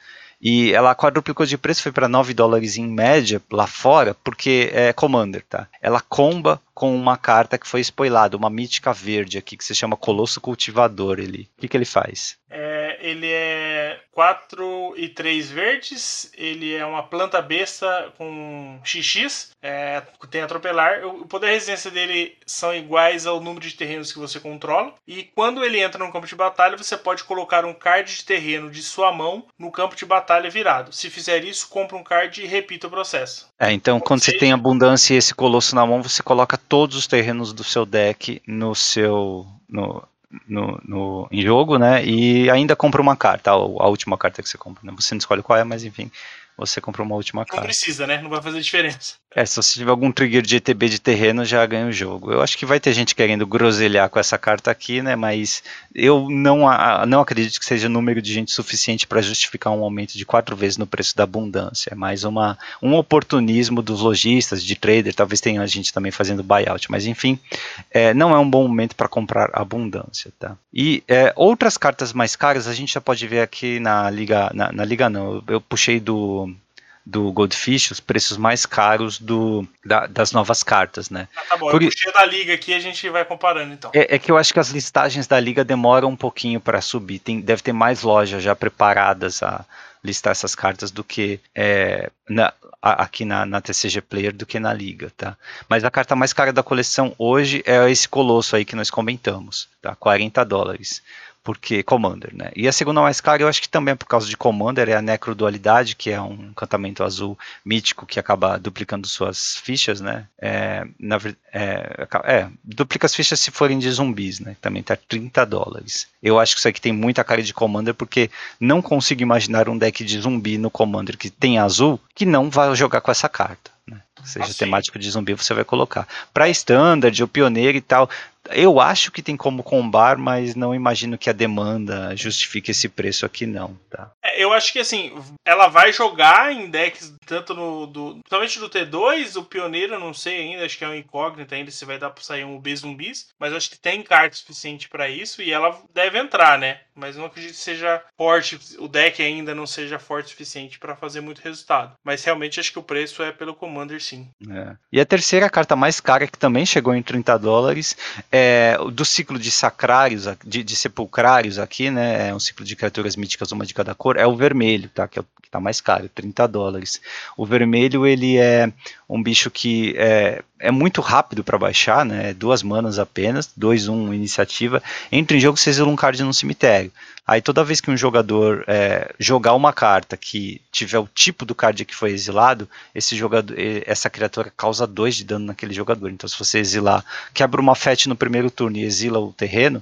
E ela quadruplicou de preço, foi para 9 dólares em média lá fora, porque é Commander, tá? Ela comba com uma carta que foi spoilada, uma mítica verde aqui, que se chama Colosso Cultivador. Ele. O que, que ele faz? É, ele é 4 e 3 verdes, ele é uma planta besta com XX, é, tem atropelar. O poder e resistência dele são iguais ao número de terrenos que você controla. E quando ele entra no campo de batalha, você pode colocar um card de terreno de sua mão no campo de batalha virado. Se fizer isso, compra um card e repita o processo. É, então quando você tem abundância e esse colosso na mão, você coloca todos os terrenos do seu deck no seu. No, no, no- em jogo, né? E ainda compra uma carta, a, a última carta que você compra. Né? Você não escolhe qual é, mas enfim, você compra uma última Não carta. precisa, né? Não vai fazer diferença. É, se você tiver algum trigger de ETB de terreno, já ganha o jogo. Eu acho que vai ter gente querendo groselhar com essa carta aqui, né? Mas eu não, a- não acredito que seja número de gente suficiente para justificar um aumento de quatro vezes no preço da abundância. É mais uma, um oportunismo dos lojistas, de trader. Talvez tenha a gente também fazendo buyout. Mas enfim, é, não é um bom momento para comprar abundância, tá? E é, outras cartas mais caras a gente já pode ver aqui na liga, na, na liga não. Eu, eu puxei do do Goldfish os preços mais caros do, da- das novas cartas, né? Ah, tá bom, Por eu puxei da liga aqui a gente vai comparando então. É, é que eu acho que as listagens da liga demoram um pouquinho para subir. Tem, deve ter mais lojas já preparadas a listar essas cartas do que é, na- a- aqui na, na TCG Player do que na liga, tá? Mas a carta mais cara da coleção hoje é esse colosso aí que nós comentamos, tá? 40 dólares. Porque Commander, né? E a segunda mais cara, eu acho que também é por causa de Commander, é a Necrodualidade, que é um encantamento azul mítico que acaba duplicando suas fichas, né? É, na, é, é, duplica as fichas se forem de zumbis, né? Também tá 30 dólares. Eu acho que isso aqui tem muita cara de Commander, porque não consigo imaginar um deck de zumbi no Commander que tem azul que não vai jogar com essa carta, né? Seja Ah, temático de zumbi, você vai colocar. Para Standard, o Pioneiro e tal, eu acho que tem como combar, mas não imagino que a demanda justifique esse preço aqui não, tá? Eu acho que assim, ela vai jogar em decks tanto no. Do, principalmente do T2, o Pioneiro, não sei ainda, acho que é um incógnito ainda se vai dar pra sair um B zumbis, mas acho que tem carta suficiente pra isso e ela deve entrar, né? Mas não acredito que seja forte, o deck ainda não seja forte o suficiente pra fazer muito resultado. Mas realmente acho que o preço é pelo Commander sim. É. E a terceira carta mais cara, que também chegou em 30 dólares, é do ciclo de sacrários, de, de sepulcrários aqui, né? É um ciclo de criaturas míticas, uma de cada cor, é o vermelho, tá? Que é o que tá mais caro, 30 dólares. O vermelho, ele é um bicho que é, é muito rápido para baixar, né? Duas manas apenas, 2, 1 um, iniciativa. Entra em jogo, você exila um card no cemitério. Aí toda vez que um jogador é, jogar uma carta que tiver o tipo do card que foi exilado, esse jogador, essa criatura causa 2 de dano naquele jogador. Então se você exilar, quebra uma fete no primeiro turno e exila o terreno,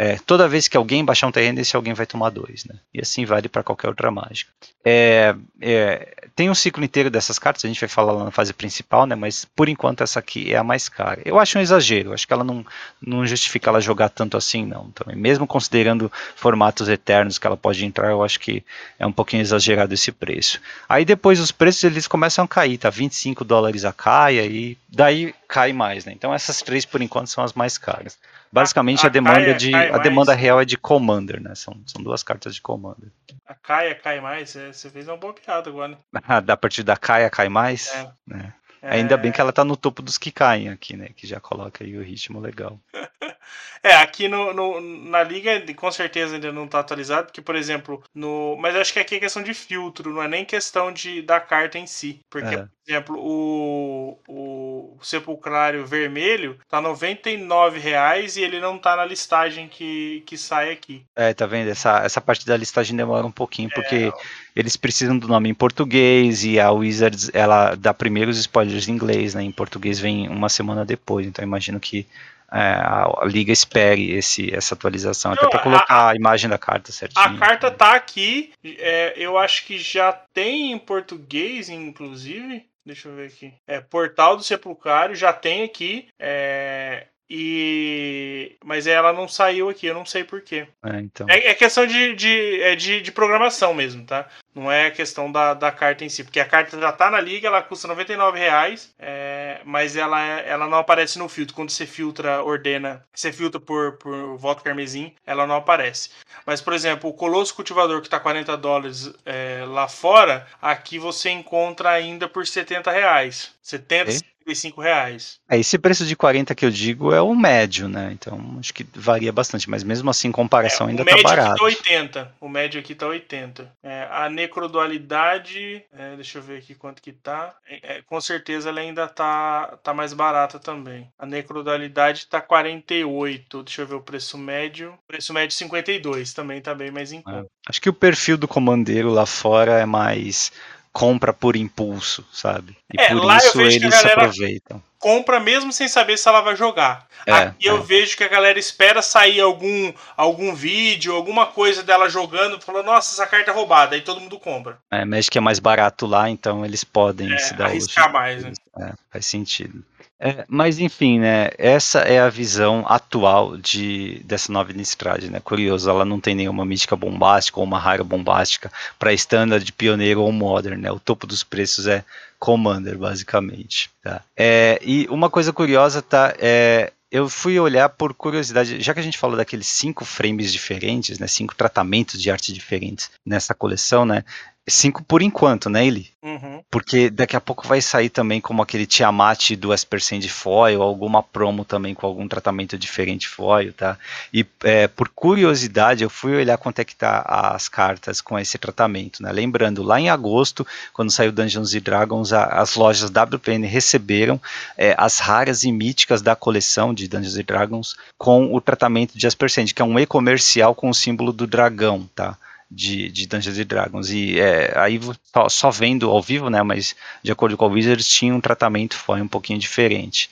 é, toda vez que alguém baixar um terreno, esse alguém vai tomar dois, né? E assim vale para qualquer outra mágica. É, é, tem um ciclo inteiro dessas cartas, a gente vai falar lá na fase principal, né? Mas por enquanto essa aqui é a mais cara. Eu acho um exagero, acho que ela não, não justifica ela jogar tanto assim, não. Também, mesmo considerando formatos eternos que ela pode entrar, eu acho que é um pouquinho exagerado esse preço. Aí depois os preços eles começam a cair, tá? 25 dólares a caia e daí cai mais, né? Então essas três por enquanto são as mais caras. Basicamente A- a, demanda a Kaia de a mais. demanda real é de Commander, né? São, são duas cartas de Commander. A Kaia cai mais, é, você fez uma boa piada agora. né? [laughs] Ah, da partir da Kaia cai mais. É. né? É, Ainda bem que ela tá no topo dos que caem aqui, né? Que já coloca aí o ritmo legal. [laughs] É, aqui no, no- na liga com certeza ainda não tá atualizado, porque, por exemplo, no. Mas acho que aqui é questão de filtro, não é nem questão de, da carta em si. Porque, É. por exemplo, o, o Sepulcrário vermelho tá R$ 99,00 e ele não tá na listagem que, que sai aqui. É, tá vendo? Essa, essa parte da listagem demora um pouquinho, porque é. eles precisam do nome em português e a Wizards, ela dá primeiro os spoilers em inglês, né? Em português vem uma semana depois, então imagino que é, a, liga espere esse, essa atualização, Não, até para colocar a, a, imagem da carta certinho. A carta tá aqui, é, eu acho que já tem em português, inclusive. Deixa eu ver aqui. É, Portal do Sepulcrário já tem aqui. É, e mas ela não saiu aqui, eu não sei porquê. É, então. é, é questão de, de, é de, de, programação mesmo, tá? Não é questão da, da carta em si, porque a carta já tá na liga, ela custa 99 reais, é, mas ela, ela não aparece no filtro. Quando você filtra, ordena, você filtra por, por voto carmesim, ela não aparece. Mas, por exemplo, o Colosso Cultivador, que tá 40 dólares é, lá fora, aqui você encontra ainda por 70 reais. 70, e? 35 reais. É, esse preço de 40 que eu digo é o médio, né? Então acho que varia bastante, mas mesmo assim, em comparação, é, ainda tá barato. O médio aqui tá 80. O médio aqui tá 80. É, a necrodualidade, é, deixa eu ver aqui quanto que tá. É, é, com certeza ela ainda tá, tá mais barata também. A necrodualidade tá 48. Deixa eu ver o preço médio. O preço médio 52 também tá bem mais em é, conta. Acho que o perfil do comandeiro lá fora é mais compra por impulso, sabe? E é, por isso eles aproveitam. Compra mesmo sem saber se ela vai jogar. É, Aqui é. eu vejo que a galera espera sair algum, algum vídeo, alguma coisa dela jogando, falando, nossa, essa carta é roubada, aí todo mundo compra. É, Magic é mais barato lá, então eles podem é, se dar arriscar mais, né? É, faz sentido. É, mas enfim, né? Essa é a visão atual de dessa nova Innistrad, né? Curioso, ela não tem nenhuma mística bombástica ou uma rara bombástica para standard, pioneiro ou modern, né? O topo dos preços é Commander, basicamente. Tá? É, e uma coisa curiosa, tá? É, eu fui olhar por curiosidade, já que a gente falou daqueles cinco frames diferentes, né? Cinco tratamentos de arte diferentes nessa coleção, né? Cinco por enquanto, né, Eli? Uhum. Porque daqui a pouco vai sair também como aquele Tiamat do Aspercent de foil, alguma promo também com algum tratamento diferente foil, tá? E é, por curiosidade, eu fui olhar quanto é que tá as cartas com esse tratamento, né? Lembrando, lá em agosto, quando saiu Dungeons Dragons, a, as lojas WPN receberam é, as raras e míticas da coleção de Dungeons Dragons com o tratamento de Aspercent, que é um e-comercial com o símbolo do dragão, tá? De, de Dungeons Dragons. E é, aí só, só, vendo ao vivo, né? Mas de acordo com o Wizards, tinha um tratamento foi um pouquinho diferente.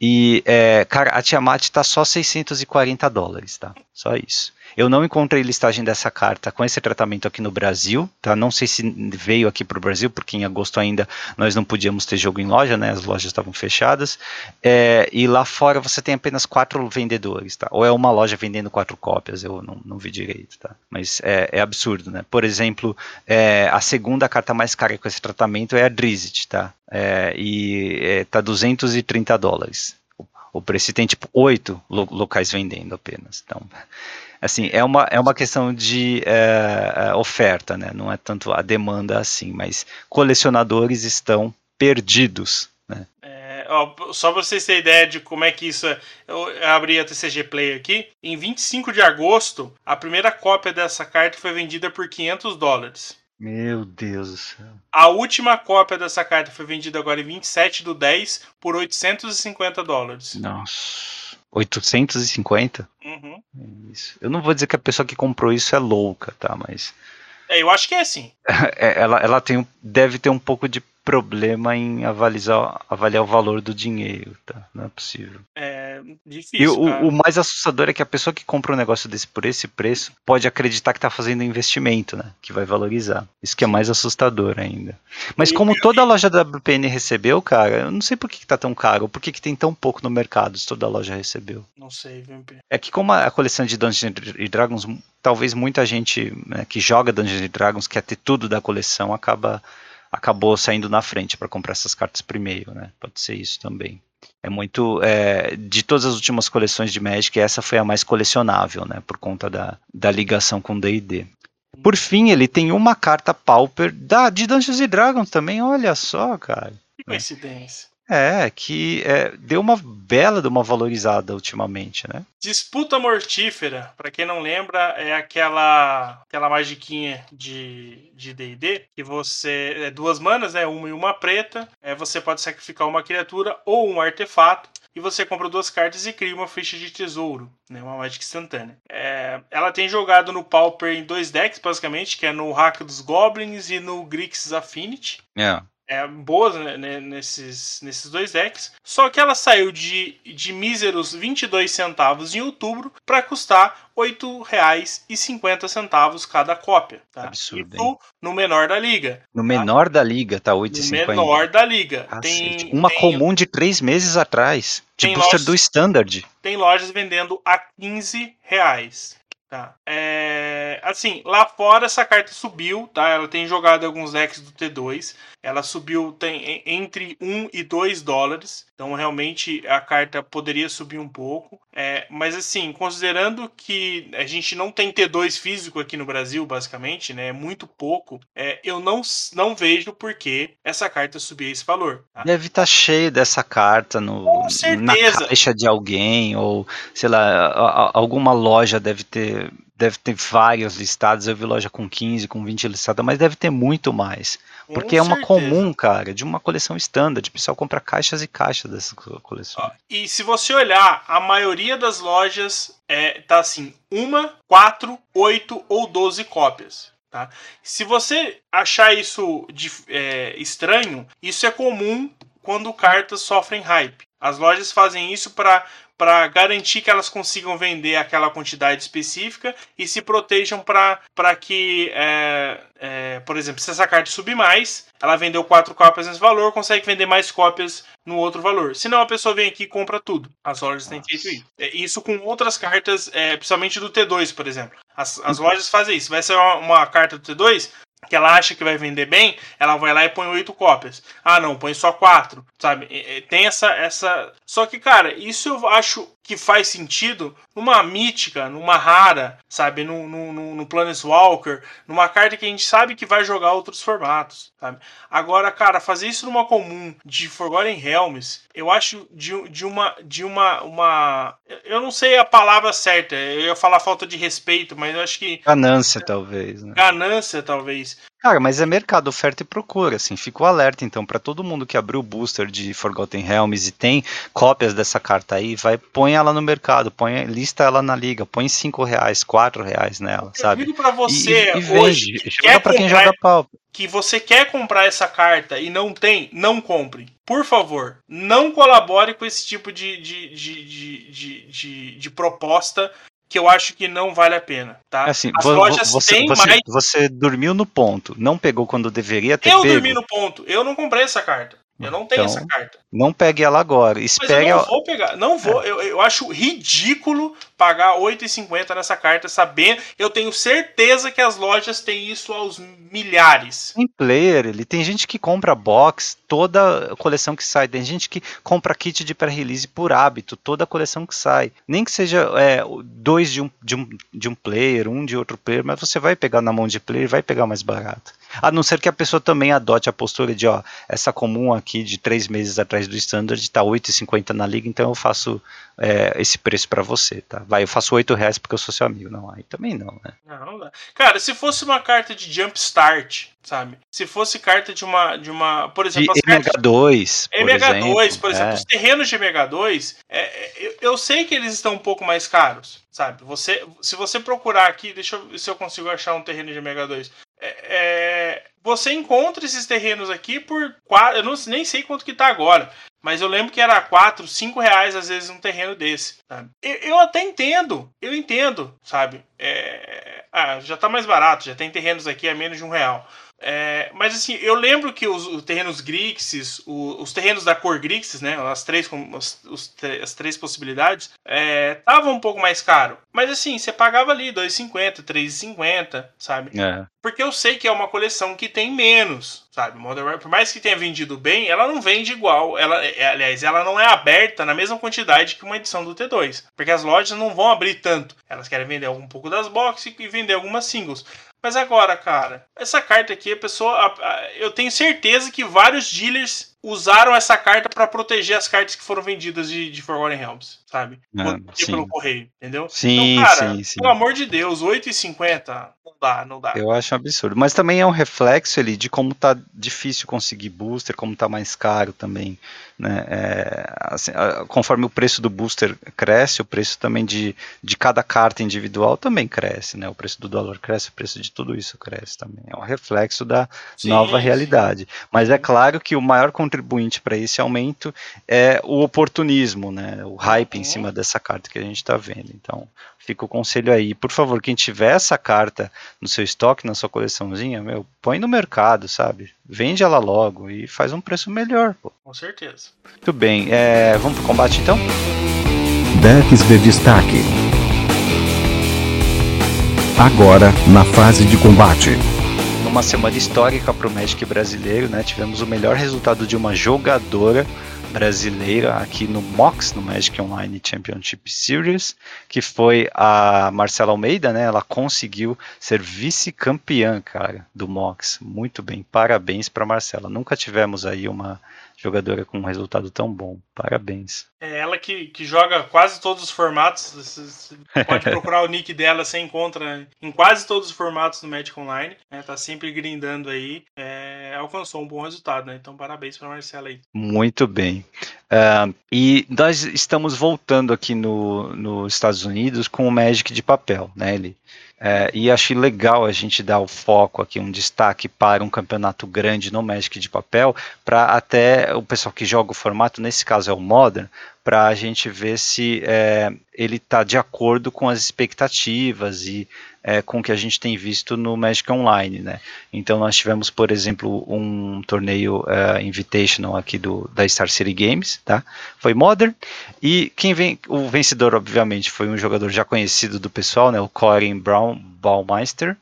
E, é, cara, a Tiamat tá só 640 dólares, tá? Só isso. Eu não encontrei listagem dessa carta com esse tratamento aqui no Brasil, tá? Não sei se veio aqui para o Brasil, porque em agosto ainda nós não podíamos ter jogo em loja, né? As lojas estavam fechadas. É, e lá fora você tem apenas quatro vendedores, tá? Ou é uma loja vendendo quatro cópias, eu não, não vi direito, tá? Mas é, é absurdo, né? Por exemplo, é, a segunda carta mais cara com esse tratamento é a Drizzt, tá? É, e é, tá 230 dólares. O preço tem tipo oito locais vendendo apenas. Então, assim, é uma, é uma questão de é, oferta, né? Não é tanto a demanda assim, mas colecionadores estão perdidos, né? É, ó, só para vocês terem ideia de como é que isso é, eu abri a TCG Play aqui. Em 25 de agosto, a primeira cópia dessa carta foi vendida por 500 dólares. Meu Deus do céu. A última cópia dessa carta foi vendida agora em 27 do 10 por 850 dólares. Nossa. 850? Uhum. Isso. Eu não vou dizer que a pessoa que comprou isso é louca, tá? Mas. É, eu acho que é sim. [laughs] É, ela, ela tem, deve ter um pouco de problema em avaliar, avaliar o valor do dinheiro, tá? Não é possível. É difícil. E o, o, mais assustador é que a pessoa que compra um negócio desse por esse preço pode acreditar que está fazendo investimento, né? Que vai valorizar. Isso que é mais assustador ainda. Mas e, como toda loja da WPN recebeu, cara, eu não sei por que, que tá tão caro, por que, que tem tão pouco no mercado se toda loja recebeu. Não sei, VMP. É que como a coleção de Dungeons Dragons, talvez muita gente né, que joga Dungeons Dragons quer ter tudo da coleção, acaba acabou saindo na frente para comprar essas cartas primeiro, né? Pode ser isso também. É muito. É, de todas as últimas coleções de Magic, essa foi a mais colecionável, né? Por conta da, da ligação com DD. Por fim, ele tem uma carta Pauper da, de Dungeons Dragons também, olha só, cara. Que coincidência. É, que é, deu uma bela de uma valorizada ultimamente, né? Disputa Mortífera, para quem não lembra, é aquela aquela magiquinha de D&D que você é duas manas, né, uma e uma preta, é você pode sacrificar uma criatura ou um artefato e você compra duas cartas e cria uma ficha de tesouro, né, uma mágica instantânea. É, ela tem jogado no Pauper em dois decks, basicamente, que é no Hack dos Goblins e no Grixis Affinity. É é, boas né, né, nesses, nesses dois decks. Só que ela saiu de, de míseros 22 centavos em outubro para custar R$ 8,50 cada cópia. Tá? Absurdo. Isso no menor da liga. No tá? menor da liga, tá 8,50. No menor da liga. Tem, Uma tem, comum de três meses atrás. De booster lojas, do Standard. Tem lojas vendendo a 15 reais. Tá. É, assim, lá fora essa carta subiu, tá? Ela tem jogado alguns decks do T2. Ela subiu tem entre 1 e 2 dólares. Então, realmente, a carta poderia subir um pouco. É, mas, assim, considerando que a gente não tem T2 físico aqui no Brasil, basicamente, né? É muito pouco. É, eu não, não vejo por que essa carta subir esse valor. Tá? Deve estar tá cheio dessa carta no, na caixa de alguém, ou, sei lá, alguma loja deve ter deve ter vários listados. Eu vi loja com 15, com 20 listadas, mas deve ter muito mais. Porque com é uma certeza. comum, cara, de uma coleção standard. O pessoal compra caixas e caixas dessa coleção. E se você olhar, a maioria das lojas é, tá assim: uma, quatro, oito ou doze cópias. Tá? Se você achar isso de, é, estranho, isso é comum quando cartas sofrem hype. As lojas fazem isso para garantir que elas consigam vender aquela quantidade específica e se protejam para que, é, é, por exemplo, se essa carta subir mais, ela vendeu quatro cópias nesse valor, consegue vender mais cópias no outro valor. Senão a pessoa vem aqui e compra tudo. As lojas têm feito isso. É, isso com outras cartas, é, principalmente do T2, por exemplo. As, as lojas fazem isso. Vai ser uma, uma carta do T2, que ela acha que vai vender bem, ela vai lá e põe oito cópias. Ah, não, põe só quatro, sabe? Tem essa, essa. Só que, cara, isso eu acho que faz sentido numa mítica, numa rara, sabe? No, no, no, no Planeswalker, numa carta que a gente sabe que vai jogar outros formatos, sabe? Agora, cara, fazer isso numa comum de Forgotten Realms, eu acho de, de uma. de uma, uma. Eu não sei a palavra certa, eu ia falar falta de respeito, mas eu acho que. Ganância, talvez. Né? Ganância, talvez. Cara, mas é mercado, oferta e procura, assim, fica o alerta então para todo mundo que abriu o booster de Forgotten Realms e tem cópias dessa carta aí, vai, põe ela no mercado, põe, lista ela na liga, põe 5 reais, 4 reais nela, Eu sabe? Eu digo pra você e, e, e hoje, vende, joga pra quem joga pau. Que você quer comprar essa carta e não tem, não compre. Por favor, não colabore com esse tipo de, de, de, de, de, de proposta que eu acho que não vale a pena, tá? Assim, As lojas você, têm você, mais... você dormiu no ponto, não pegou quando deveria ter eu pego. Eu dormi no ponto, eu não comprei essa carta. Eu não tenho então, essa carta. Não pegue ela agora. Espere Mas eu não vou pegar. Não vou. É. Eu, eu acho ridículo pagar 8,50 nessa carta, sabendo. Eu tenho certeza que as lojas têm isso aos milhares. Tem player, ele tem gente que compra box, toda a coleção que sai. Tem gente que compra kit de pré-release por hábito, toda a coleção que sai. Nem que seja é, dois de um, de, um, de um player, um de outro player, mas você vai pegar na mão de player vai pegar mais barato. A não ser que a pessoa também adote a postura de, ó, essa comum aqui de três meses atrás do standard está 8,50 na liga, então eu faço é, esse preço para você, tá? Vai, eu faço 8 reais porque eu sou seu amigo. Não, aí também não, né? Não, não dá. Cara, se fosse uma carta de Jump Start, sabe? Se fosse carta de uma, de uma por exemplo... De MH2, por MH2, exemplo, por exemplo. É. Os terrenos de MH2, é, é, eu, eu sei que eles estão um pouco mais caros, sabe? Você, se você procurar aqui, deixa eu ver se eu consigo achar um terreno de MH2. É, é, você encontra esses terrenos aqui por eu não, nem sei quanto que tá agora, mas eu lembro que era 4, 5 reais às vezes um terreno desse. Eu, eu, até entendo, eu entendo, sabe? É, ah, já tá mais barato, já tem terrenos aqui a menos de um real. É, mas assim, eu lembro que os, os terrenos Grixis, os, os, terrenos da cor Grixis, né? As três, os, os, as três possibilidades, estavam é, um pouco mais caro. Mas assim, você pagava ali 2,50, 3,50, sabe? É. Porque eu sei que é uma coleção que tem menos, sabe? Modern por mais que tenha vendido bem, ela não vende igual. Ela, é, aliás, ela não é aberta na mesma quantidade que uma edição do T2. Porque as lojas não vão abrir tanto. Elas querem vender um pouco das boxes e vender algumas singles. Mas agora, cara, essa carta aqui, a pessoa. Eu tenho certeza que vários dealers usaram essa carta para proteger as cartas que foram vendidas de, de Forgotten Realms, sabe? Ah, pelo correio, entendeu? Sim, então, cara, sim, sim. pelo amor de Deus, 8,50 não dá, não dá. Eu acho um absurdo. Mas também é um reflexo ali de como tá difícil conseguir booster, como tá mais caro também. Né? É, assim, conforme o preço do booster cresce, o preço também de, de cada carta individual também cresce. Né? O preço do dólar cresce, o preço de tudo isso cresce também. É um reflexo da sim, nova realidade. Sim. Mas é claro que o maior contribuinte para esse aumento é o oportunismo, né? o hype uhum. em cima dessa carta que a gente está vendo. Então, fica o conselho aí. Por favor, quem tiver essa carta no seu estoque, na sua coleçãozinha, meu, põe no mercado, sabe? Vende ela logo e faz um preço melhor. Pô. Com certeza. Muito bem. É, vamos pro combate então? Decks de destaque. Agora, na fase de combate. Numa semana histórica para o Magic brasileiro, né? Tivemos o melhor resultado de uma jogadora brasileira aqui no MOX, no Magic Online Championship Series, que foi a Marcela Almeida, né? Ela conseguiu ser vice-campeã, cara, do MOX. Muito bem, parabéns para Marcela. Nunca tivemos aí uma jogadora com um resultado tão bom. Parabéns. É ela que, que joga quase todos os formatos. Você pode [laughs] procurar o nick dela, você encontra em quase todos os formatos do Magic Online. Né? Tá sempre grindando aí. É, alcançou um bom resultado, né? Então parabéns para Marcela aí. Muito bem. Uh, e nós estamos voltando aqui no, nos Estados Unidos com o Magic de papel, né? Ele é, e achei legal a gente dar o foco aqui, um destaque para um campeonato grande no Magic de papel, para até o pessoal que joga o formato, nesse caso é o Modern, para a gente ver se é, ele está de acordo com as expectativas e é, com o que a gente tem visto no Magic Online, né? Então nós tivemos, por exemplo, um torneio uh, invitational aqui do da Star City Games, tá? Foi Modern e quem vem, o vencedor obviamente foi um jogador já conhecido do pessoal, né? O Corin Brown Baumeister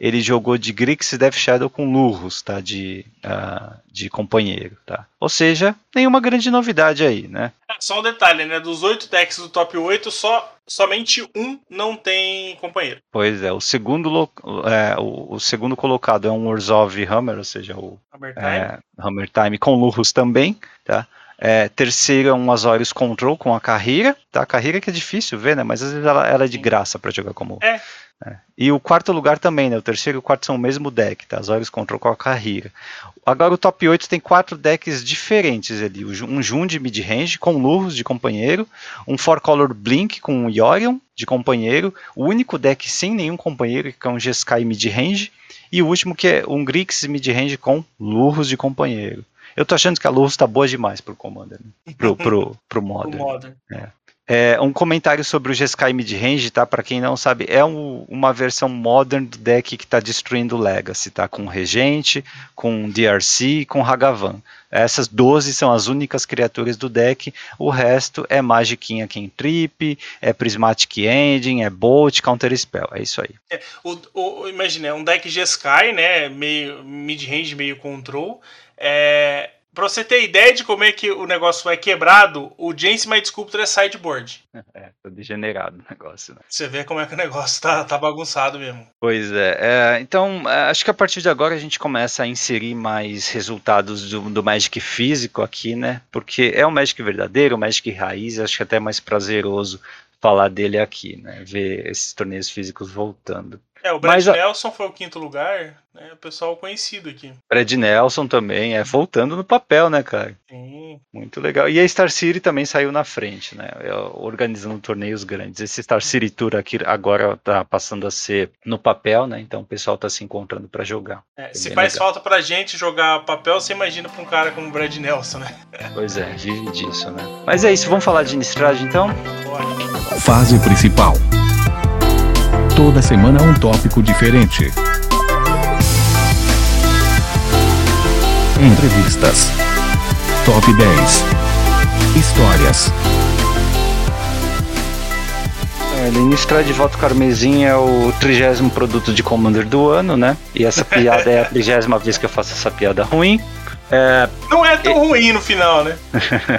ele jogou de Grix e Death Shadow com Lurros, tá? De, uh, de companheiro, tá? Ou seja, nenhuma grande novidade aí, né? É, só um detalhe, né? Dos oito decks do top 8, só, somente um não tem companheiro. Pois é, o segundo, é, o, o, segundo colocado é um Orzhov Hammer, ou seja, o Hammer Time, é, Hammer Time com Lurros também, tá? É, terceiro é um Azorius Control com a carreira, tá? A carreira que é difícil ver, né? Mas às vezes ela, ela é de graça para jogar como. É. É. E o quarto lugar também, né? O terceiro e o quarto são o mesmo deck, tá? Azorius Control com a carreira. Agora o top 8 tem quatro decks diferentes ali. Um Jun de mid-range com Lurros de companheiro, um Four Color Blink com Yorion de companheiro, o único deck sem nenhum companheiro que é um Jeskai mid-range, e o último que é um Grix mid-range com Lurros de companheiro. Eu tô achando que a Lurros tá boa demais pro Commander, né? pro, pro, pro [laughs] Modern. modern. É. É, um comentário sobre o Jeskai Midrange, tá? Para quem não sabe, é um, uma versão modern do deck que está destruindo o Legacy, tá? Com Regente, com DRC e com Hagavan. Essas 12 são as únicas criaturas do deck, o resto é Magiquinha Trip, é Prismatic Ending, é Bolt, Counter Spell, é isso aí. É, o, o, imagina, é um deck Jeskai, né? Meio mid-range, meio control. É, Pra você ter ideia de como é que o negócio é quebrado, o James My Sculptor é sideboard. [laughs] É, tá degenerado o negócio, né? Você vê como é que o negócio tá, tá bagunçado mesmo. Pois é. é então, é, acho que a partir de agora a gente começa a inserir mais resultados do, do Magic físico aqui, né? Porque é o Magic verdadeiro, o Magic raiz, acho que é até mais prazeroso falar dele aqui, né? Ver esses torneios físicos voltando. É, o Brad Mas, Nelson foi o quinto lugar, né? O pessoal conhecido aqui. Brad Nelson também, é voltando no papel, né, cara? Sim. Muito legal. E a Star City também saiu na frente, né? É, organizando torneios grandes. Esse Star City Tour aqui agora tá passando a ser no papel, né? Então o pessoal tá se encontrando para jogar. É, é se faz legal. falta pra gente jogar papel, você imagina pra um cara como o Brad Nelson, né? Pois é, vive disso, né? Mas é isso, vamos falar de Innistrad então? Pode. Fase principal. Toda semana um tópico diferente. Entrevistas. Top 10. Histórias. É, de Voto Carmesim é o trigésimo produto de Commander do ano, né? E essa piada é a trigésima vez que eu faço essa piada ruim. É... Não é tão e... ruim no final, né?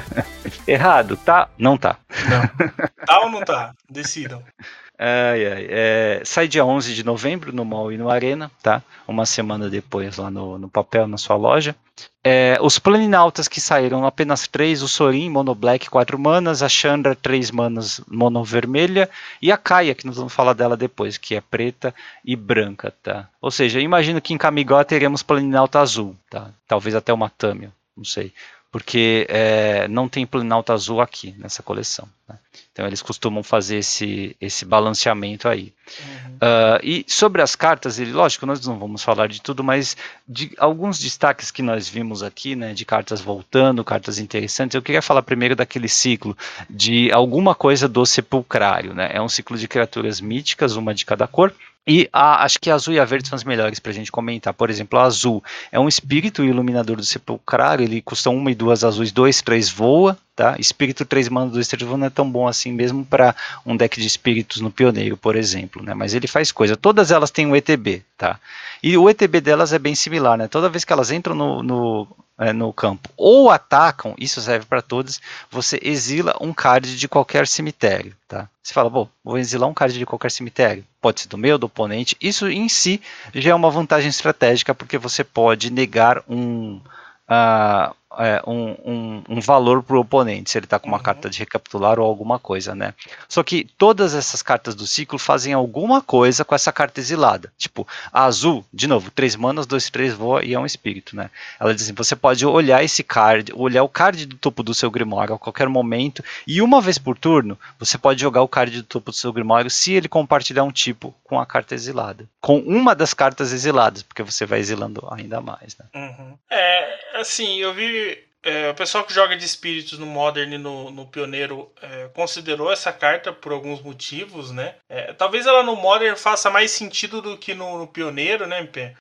[laughs] Errado, tá? Não tá. Não. Tá ou não tá? Decidam. [laughs] Ai, ai, é, sai dia 11 de novembro no Mall e no Arena, tá? Uma semana depois lá no, no papel, na sua loja. É, os Planinautas que saíram apenas três, o Sorin, Mono Black, 4 manas, a Chandra, 3 manas, Mono Vermelha, e a Kaia, que nós vamos falar dela depois, que é preta e branca, tá? Ou seja, imagino que em Kamigawa teremos Planinauta azul, tá? Talvez até uma Tamio, não sei porque é, não tem Planalto azul aqui nessa coleção. Né? Então eles costumam fazer esse, esse balanceamento aí. Uhum. Uh, e sobre as cartas, ele, lógico, nós não vamos falar de tudo, mas de alguns destaques que nós vimos aqui, né, de cartas voltando, cartas interessantes, eu queria falar primeiro daquele ciclo de alguma coisa do sepulcrário. Né? É um ciclo de criaturas míticas, uma de cada cor, e a, acho que a azul e a verde são as melhores para a gente comentar. Por exemplo, a azul é um espírito iluminador do sepulcrário, ele custa uma e duas azuis, dois, três voa, tá? Espírito 3 mana, 2, 3 voa não é tão bom assim mesmo para um deck de espíritos no pioneiro, por exemplo, né? Mas ele faz coisa. Todas elas têm um ETB, tá? E o ETB delas é bem similar, né? Toda vez que elas entram no, no, é, no campo ou atacam, isso serve para todas, você exila um card de qualquer cemitério, tá? Você fala, bom, vou exilar um card de qualquer cemitério. Pode ser do meu, do oponente. Isso em si já é uma vantagem estratégica, porque você pode negar um, uh, é, um, um, um, valor para o oponente, se ele está com uma uhum. carta de recapitular ou alguma coisa, né? Só que todas essas cartas do ciclo fazem alguma coisa com essa carta exilada. Tipo, a azul, de novo, três manas, dois, três voa e é um espírito, né? Ela diz assim: você pode olhar esse card, olhar o card do topo do seu Grimório a qualquer momento, e uma vez por turno, você pode jogar o card do topo do seu Grimório se ele compartilhar um tipo com a carta exilada. Com uma das cartas exiladas, porque você vai exilando ainda mais, né? Uhum. É, assim, eu vi é, o pessoal que joga de espíritos no Modern e no, no Pioneiro é, considerou essa carta por alguns motivos, né? É, talvez ela no Modern faça mais sentido do que no, no Pioneiro, né, MP?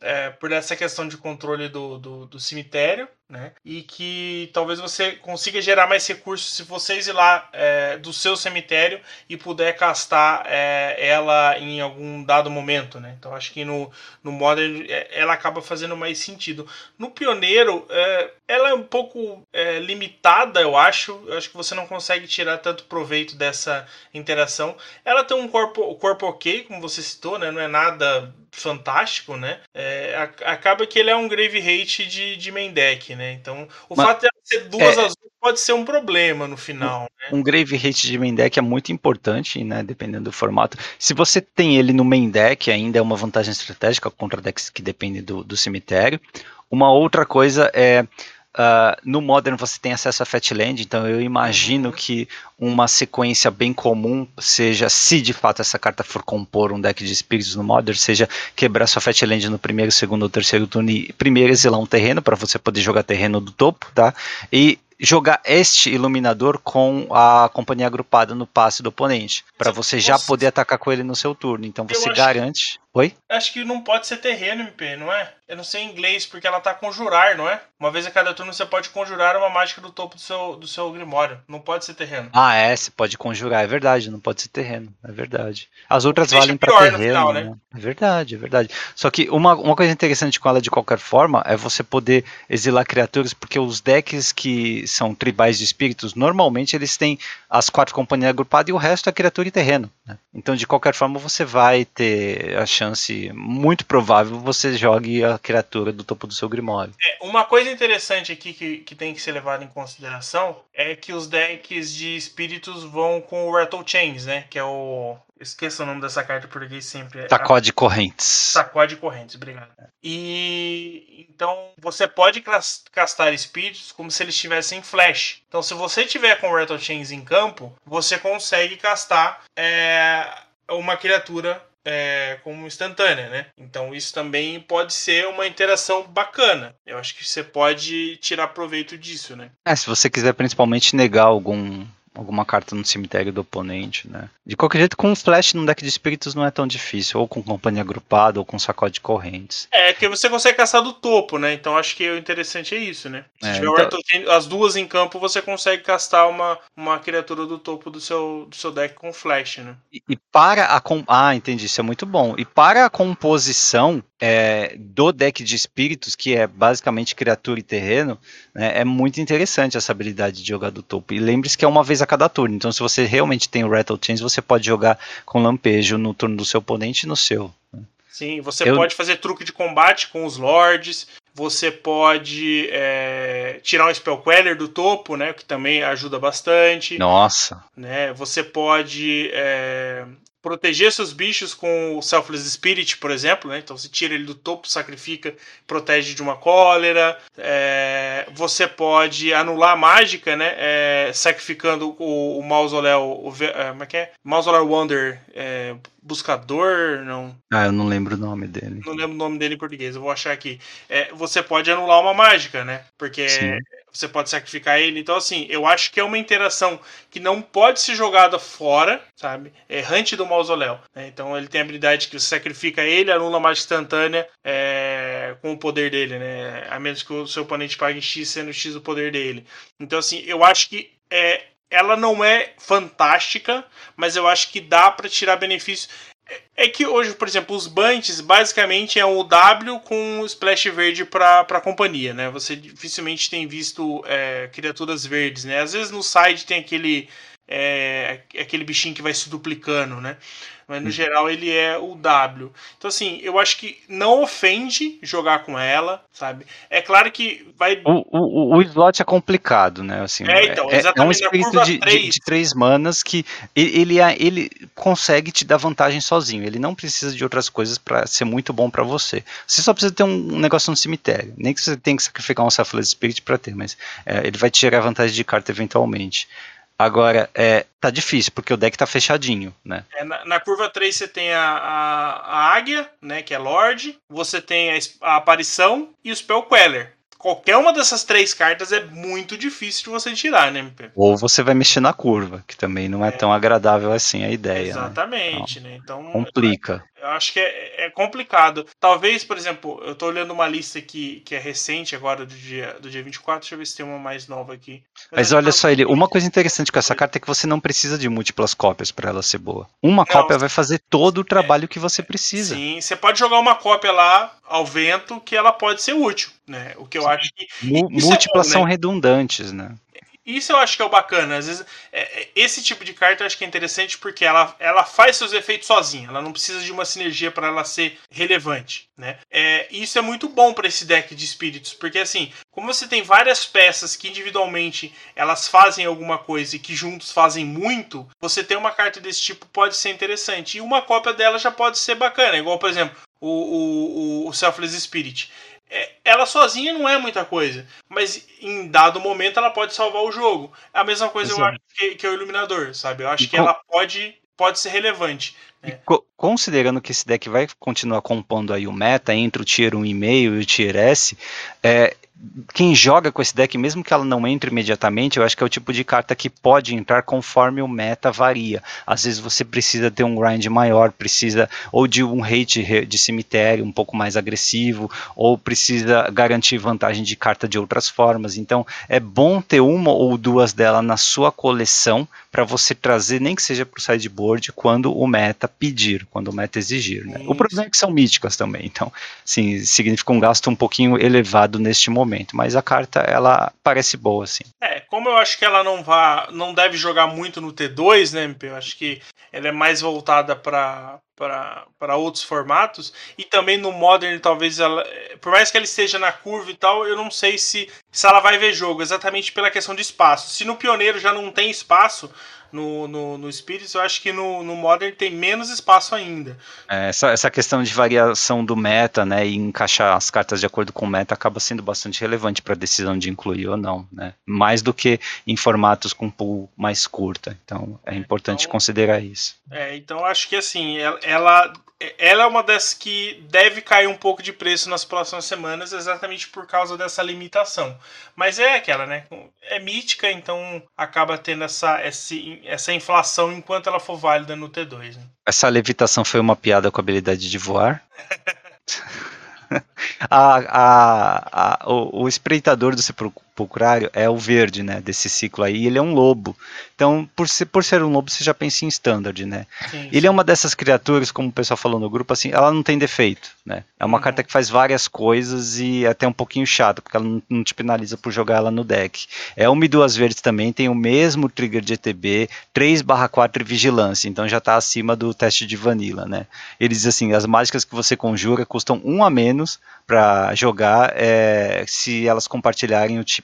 É, por essa questão de controle do, do, do cemitério né? E que talvez você consiga gerar mais recursos se você exilar é, do seu cemitério e puder castar é, ela em algum dado momento, né? Então acho que no, no Modern é, ela acaba fazendo mais sentido. No Pioneiro, é, ela é um pouco é, limitada, eu acho. Eu acho que você não consegue tirar tanto proveito dessa interação. Ela tem um corpo, corpo ok, como você citou, né? Não é nada fantástico, né? É, acaba que ele é um grave hate de, de main deck, né? Então, o Mas, fato de ser duas é, azuis pode ser um problema no final. Um, né? um Grave Hate de main deck é muito importante, né? Dependendo do formato. Se você tem ele no main deck, ainda é uma vantagem estratégica contra decks que dependem do, do cemitério. Uma outra coisa é Uh, no Modern você tem acesso a Fatland, então eu imagino uhum. que uma sequência bem comum seja, se de fato essa carta for compor um deck de espíritos no Modern, seja quebrar sua Fatland no primeiro, segundo ou terceiro turno e primeiro exilar um terreno para você poder jogar terreno do topo, tá? E jogar este iluminador com a companhia agrupada no passe do oponente, para você já poder atacar com ele no seu turno. Então você garante. Oi? Acho que não pode ser terreno, MP, não é? Eu não sei em inglês, porque ela tá conjurar, não é? Uma vez a cada turno você pode conjurar uma mágica do topo do seu, do seu Grimório. Não pode ser terreno. Ah, é, você pode conjurar, é verdade, não pode ser terreno, é verdade. As outras valem para terreno. Final, né? né? É verdade, é verdade. Só que uma, uma coisa interessante com ela de qualquer forma é você poder exilar criaturas, porque os decks que são tribais de espíritos, normalmente eles têm as quatro companhias agrupadas e o resto é criatura e terreno. Né? Então, de qualquer forma, você vai ter a chance muito provável você jogue a criatura do topo do seu Grimório. É, uma coisa interessante aqui que, que tem que ser levada em consideração é que os decks de espíritos vão com o Rattle Chains, né? Que é o. Esqueça o nome dessa carta porque sempre. É Sacode Correntes. Sacode Correntes, obrigado. E então você pode castar espíritos como se eles tivessem flash. Então, se você tiver com o Rattle Chains em campo, você consegue castar é, uma criatura é, como instantânea, né? Então isso também pode ser uma interação bacana. Eu acho que você pode tirar proveito disso, né? É, se você quiser principalmente negar algum alguma carta no cemitério do oponente, né? De qualquer jeito, com flash num deck de espíritos não é tão difícil, ou com companhia agrupada, ou com sacode de correntes. É, que você consegue caçar do topo, né? Então acho que o interessante é isso, né? Se é, tiver então... as duas em campo, você consegue castar uma, uma criatura do topo do seu, do seu deck com flash, né? E, e para a. Com... Ah, entendi, isso é muito bom. E para a composição, é, do deck de espíritos, que é basicamente criatura e terreno, né, é muito interessante essa habilidade de jogar do topo. E lembre-se que é uma vez a cada turno. Então, se você realmente tem o Rattle Chains, você pode jogar com lampejo no turno do seu oponente e no seu. Sim, você Eu... pode fazer truque de combate com os lords, você pode é, tirar um Spell Queller do topo, né? Que também ajuda bastante. Nossa. Né, você pode é, proteger seus bichos com o Selfless Spirit, por exemplo, né? Então você tira ele do topo, sacrifica, protege de uma cólera. É, você pode anular a mágica, né? É, sacrificando o, o Mausoléu. O, é, como é que é? Mausoléu Wonder. É, buscador, não. Ah, eu não lembro o nome dele. Não lembro o nome dele em português, eu vou achar aqui. É, você pode anular uma mágica, né? Porque Sim. Você pode sacrificar ele. Então, assim, eu acho que é uma interação que não pode ser jogada fora, sabe? Errante do mausoléu. Né? Então, ele tem a habilidade que você sacrifica ele, anula mágica instantânea é, com o poder dele, né? A menos que o seu oponente pague X sendo X o poder dele. Então, assim, eu acho que é, ela não é fantástica, mas eu acho que dá para tirar benefício. É, que hoje, por exemplo, os bunches basicamente é o W com o splash verde para a companhia, né? Você dificilmente tem visto é, criaturas verdes, né? Às vezes no side tem aquele é, aquele bichinho que vai se duplicando, né? mas no geral ele é o W. Então, assim, eu acho que não ofende jogar com ela, sabe? É claro que vai. O, o, o slot é complicado, né? Assim, é, então, é, é um espírito de, 3... de, de, três manas que ele, ele consegue te dar vantagem sozinho. Ele não precisa de outras coisas para ser muito bom para você. Você só precisa ter um, negócio no cemitério. Nem que você tenha que sacrificar um Selfless Spirit para ter, mas é, ele vai te gerar vantagem de carta eventualmente. Agora, é, tá difícil, porque o deck tá fechadinho, né? É, na, na, curva 3 você tem a, a, a, águia, né, que é Lorde, você tem a, a aparição e o Spell Queller qualquer uma dessas três cartas é muito difícil de você tirar, né, MP? Ou você vai mexer na curva, que também não é, é. tão agradável assim a ideia. Né? Exatamente, né? Então, né? Então, complica. Eu acho que é, é, complicado. Talvez, por exemplo, eu tô olhando uma lista aqui que é recente agora do dia, do dia 24, deixa eu ver se tem uma mais nova aqui. Mas, Mas olha só, ele, uma coisa interessante com essa carta é que você não precisa de múltiplas cópias para ela ser boa. Uma não, cópia vai fazer todo o trabalho é, que você precisa. Sim, você pode jogar uma cópia lá ao vento que ela pode ser útil, né? O que eu Sim. acho que. Múltiplas é são né? redundantes, né? Isso eu acho que é o bacana. Às vezes, é, é, esse tipo de carta eu acho que é interessante porque ela, ela faz seus efeitos sozinha. Ela não precisa de uma sinergia para ela ser relevante. Né? É, isso é muito bom para esse deck de espíritos, porque assim, como você tem várias peças que individualmente elas fazem alguma coisa e que juntos fazem muito, você ter uma carta desse tipo pode ser interessante. E uma cópia dela já pode ser bacana. Igual, por exemplo, o, o, o Selfless Spirit. É, ela sozinha não é muita coisa, mas em dado momento ela pode salvar o jogo. É a mesma coisa eu acho que, que é o Iluminador, sabe? Eu acho e que ela pode, pode ser relevante. Né? Considerando que esse deck vai continuar compondo aí o meta entre o Tier 1,5 e o Tier S, é, quem joga com esse deck, mesmo que ela não entre imediatamente, eu acho que é o tipo de carta que pode entrar conforme o meta varia. Às vezes você precisa ter um grind maior, precisa ou de um hate de cemitério um pouco mais agressivo, ou precisa garantir vantagem de carta de outras formas. Então é bom ter uma ou duas dela na sua coleção para você trazer, nem que seja para o sideboard, quando o meta pedir, quando o meta exigir. Né? O problema é que são míticas também, então sim, significa um gasto um pouquinho elevado neste momento momento, mas a carta ela parece boa assim. É, como eu acho que ela não vá, não deve jogar muito no T2, né, MP? Eu acho que ela é mais voltada para para outros formatos e também no Modern talvez ela por mais que ela esteja na curva e tal eu não sei se se ela vai ver jogo exatamente pela questão de espaço se no Pioneiro já não tem espaço no, no, no Spirits, eu acho que no, no Modern tem menos espaço ainda. É, essa, essa questão de variação do meta, né, e encaixar as cartas de acordo com o meta acaba sendo bastante relevante para a decisão de incluir ou não, né? Mais do que em formatos com pool mais curta. Então é importante então, considerar isso. É, então acho que assim, ela, ela ela é uma das que deve cair um pouco de preço nas próximas semanas, exatamente por causa dessa limitação. Mas é aquela, né? É mítica, então acaba tendo essa, essa, inflação enquanto ela for válida no T2. Né? Essa levitação foi uma piada com a habilidade de voar? [laughs] a, a, a, o, o, espreitador do sepulcrário é o verde, né? Desse ciclo aí. Ele é um lobo. Então, por ser, por ser um lobo, você já pensa em standard, né? Sim, ele é uma dessas criaturas, como o pessoal falou no grupo, assim, ela não tem defeito, né? É uma uhum. carta que faz várias coisas e é até um pouquinho chata, porque ela não, não, te penaliza por jogar ela no deck. É uma e duas verdes também, tem o mesmo trigger de ETB, 3 barra 4 vigilância, então já está acima do teste de vanilla, né? Ele diz assim, as mágicas que você conjura custam um a menos para jogar é, se elas compartilharem o tipo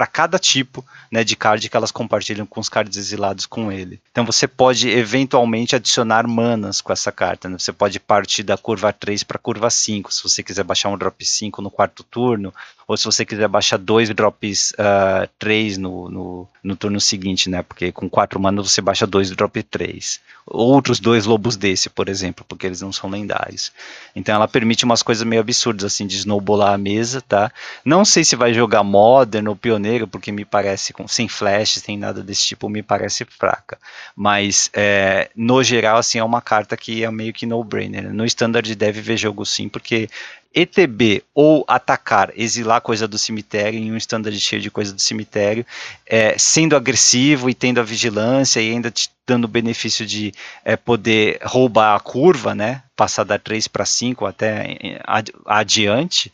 para cada tipo né, de card que elas compartilham com os cards exilados com ele. Então você pode eventualmente adicionar manas com essa carta. Né? Você pode partir da curva 3 para curva 5, se você quiser baixar um drop 5 no quarto turno, ou se você quiser baixar dois drops uh, 3 no, no, no, turno seguinte, né? Porque com 4 manas você baixa dois drop 3. Outros dois lobos desse, por exemplo, porque eles não são lendários. Então ela permite umas coisas meio absurdas, assim, de snowballar a mesa, tá? Não sei se vai jogar Modern ou Pioneiro, porque me parece, com, sem flash, sem nada desse tipo, me parece fraca. Mas, é, no geral, assim, é uma carta que é meio que no-brainer. No Standard deve ver jogo sim, porque ETB ou atacar, exilar coisa do cemitério em um standard cheio de coisa do cemitério, é, sendo agressivo e tendo a vigilância e ainda te dando o benefício de é, poder roubar a curva, né? Passar da 3 para 5 até ad, adiante.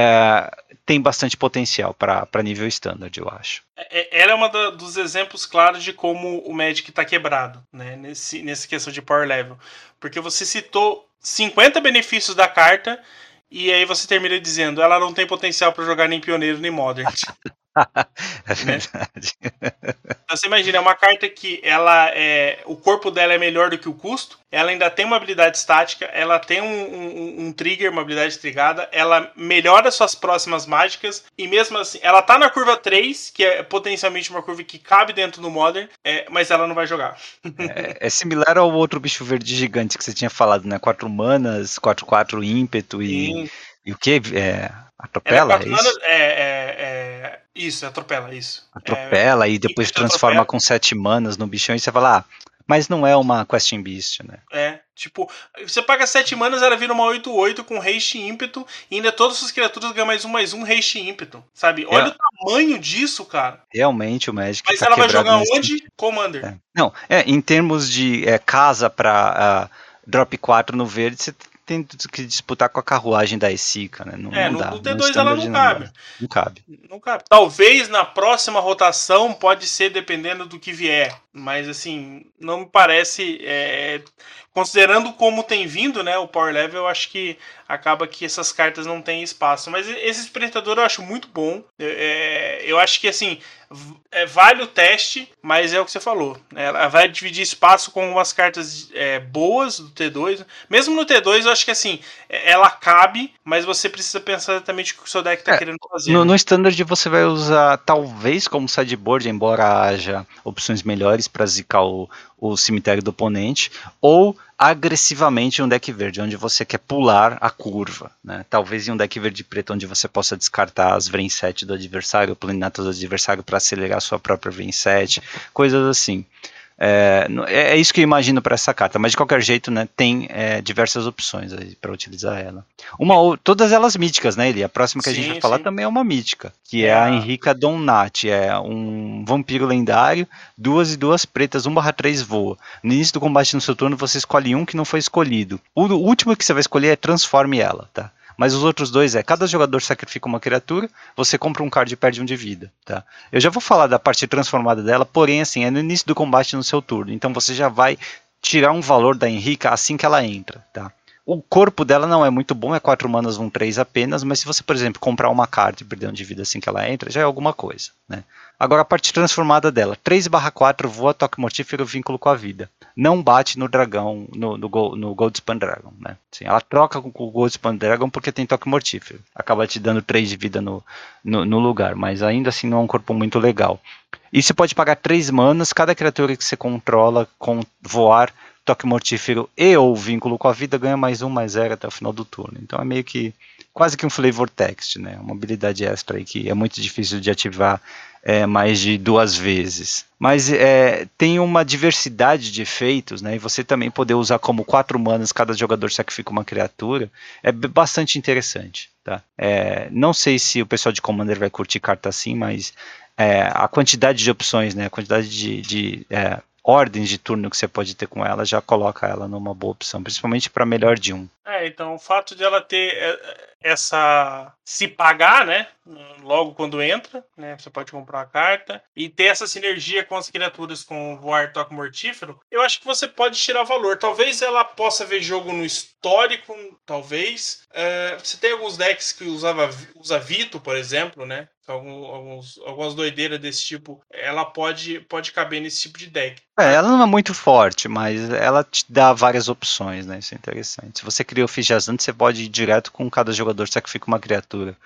É, tem bastante potencial para nível standard, eu acho. É, é, ela é um dos exemplos claros de como o Magic está quebrado, né? Nesse, nessa questão de power level. Porque você citou 50 benefícios da carta e aí você termina dizendo, ela não tem potencial para jogar nem pioneiro nem modern. [laughs] [laughs] é verdade. [laughs] Então você imagina, é uma carta que ela é. O corpo dela é melhor do que o custo, ela ainda tem uma habilidade estática, ela tem um, um, um trigger, uma habilidade trigada, ela melhora suas próximas mágicas, e mesmo assim, ela tá na curva 3, que é potencialmente uma curva que cabe dentro do Modern, é, mas ela não vai jogar. é, é, similar ao outro bicho verde gigante que você tinha falado, né? 4 manas, 4-4 ímpeto e. Sim. E o que? É, atropela? É, isso? É, é, é, isso, atropela, isso. Atropela e depois transforma atropela. com 7 manas no bichão e você fala, ah, mas não é uma Question Beast, né? É, tipo, você paga 7 manas, ela vira uma 8-8 com haste e ímpeto, e ainda todas as criaturas ganham mais um, mais um haste e ímpeto, sabe? Olha é. o tamanho disso, cara. Realmente o Magic Mas tá ela vai jogar onde? Commander. É. Não, é, em termos de é, casa pra uh, drop 4 no verde, você tem que disputar com a carruagem da Esica, né? Não, é, não no, dá. no T2 ela não, cabe. Não, cabe. Não cabe. Talvez na próxima rotação pode ser dependendo do que vier, mas assim, não me parece. É, considerando como tem vindo, né, o power level, eu acho que acaba que essas cartas não têm espaço. Mas esse espreitador eu acho muito bom. É, eu acho que assim é, vale o teste, mas é o que você falou. Né? Ela vai dividir espaço com umas cartas é, boas do T2. Mesmo no T2, eu acho que assim, é, ela cabe, mas você precisa pensar exatamente o que o seu deck está é, querendo fazer. No, né? no standard você vai usar, talvez, como sideboard, embora haja opções melhores para zicar o, o cemitério do oponente, ou agressivamente em um deck verde, onde você quer pular a curva. Né? Talvez em um deck verde preto, onde você possa descartar as Vren 7 do adversário, planatos do adversário para acelerar a sua própria Vren 7, coisas assim. É, é, é isso que eu imagino para essa carta, mas de qualquer jeito, né, tem é, diversas opções para utilizar ela. Uma ou todas elas míticas, né, Eli? A próxima que sim, a gente vai sim. falar também é uma mítica, que é, é a Henrica Donati, é um vampiro lendário, duas e duas pretas, 1 barra 3 voa. No início do combate no seu turno, você escolhe um que não foi escolhido. O último que você vai escolher é transforme ela, tá? Mas os outros dois é, cada jogador sacrifica uma criatura, você compra um card e perde um de vida, tá? Eu já vou falar da parte transformada dela, porém, assim, é no início do combate no seu turno, então você já vai tirar um valor da Henrica assim que ela entra, tá? O corpo dela não é muito bom, é 4 manas, um 3 apenas, mas se você, por exemplo, comprar uma carta e perder um de vida assim que ela entra, já é alguma coisa, né? Agora a parte transformada dela, 3 4 voa, toque mortífero, vínculo com a vida. Não bate no dragão, no, no, no Goldspan Dragon, né? Assim, ela troca com o Goldspan Dragon porque tem toque mortífero. Acaba te dando 3 de vida no, no, no, lugar, mas ainda assim não é um corpo muito legal. E você pode pagar 3 manas, cada criatura que você controla com voar, toque mortífero e ou vínculo com a vida ganha mais um, mais zero até o final do turno. Então é meio que quase que um flavor text, né? Uma habilidade extra aí que é muito difícil de ativar é, mais de duas vezes. Mas é, tem uma diversidade de efeitos, né? E você também poder usar como quatro manas, cada jogador sacrifica uma criatura, é bastante interessante. Tá? É, não sei se o pessoal de Commander vai curtir carta assim, mas é, a quantidade de opções, né? A quantidade de, de é, ordens de turno que você pode ter com ela já coloca ela numa boa opção, principalmente para melhor de um. É, então o fato de ela ter é, essa se pagar, né? Logo quando entra, né? Você pode comprar uma carta e ter essa sinergia com as criaturas com voar toque mortífero. Eu acho que você pode tirar valor. Talvez ela possa ver jogo no histórico, talvez. É, você tem alguns decks que usava usa Vito, por exemplo, né? Alguns, algumas doideiras desse tipo, ela pode, pode caber nesse tipo de deck. É, ela não é muito forte, mas ela te dá várias opções, né? Isso é interessante. Se você cria o Fijazante, você pode ir direto com cada jogador sacrifica uma criatura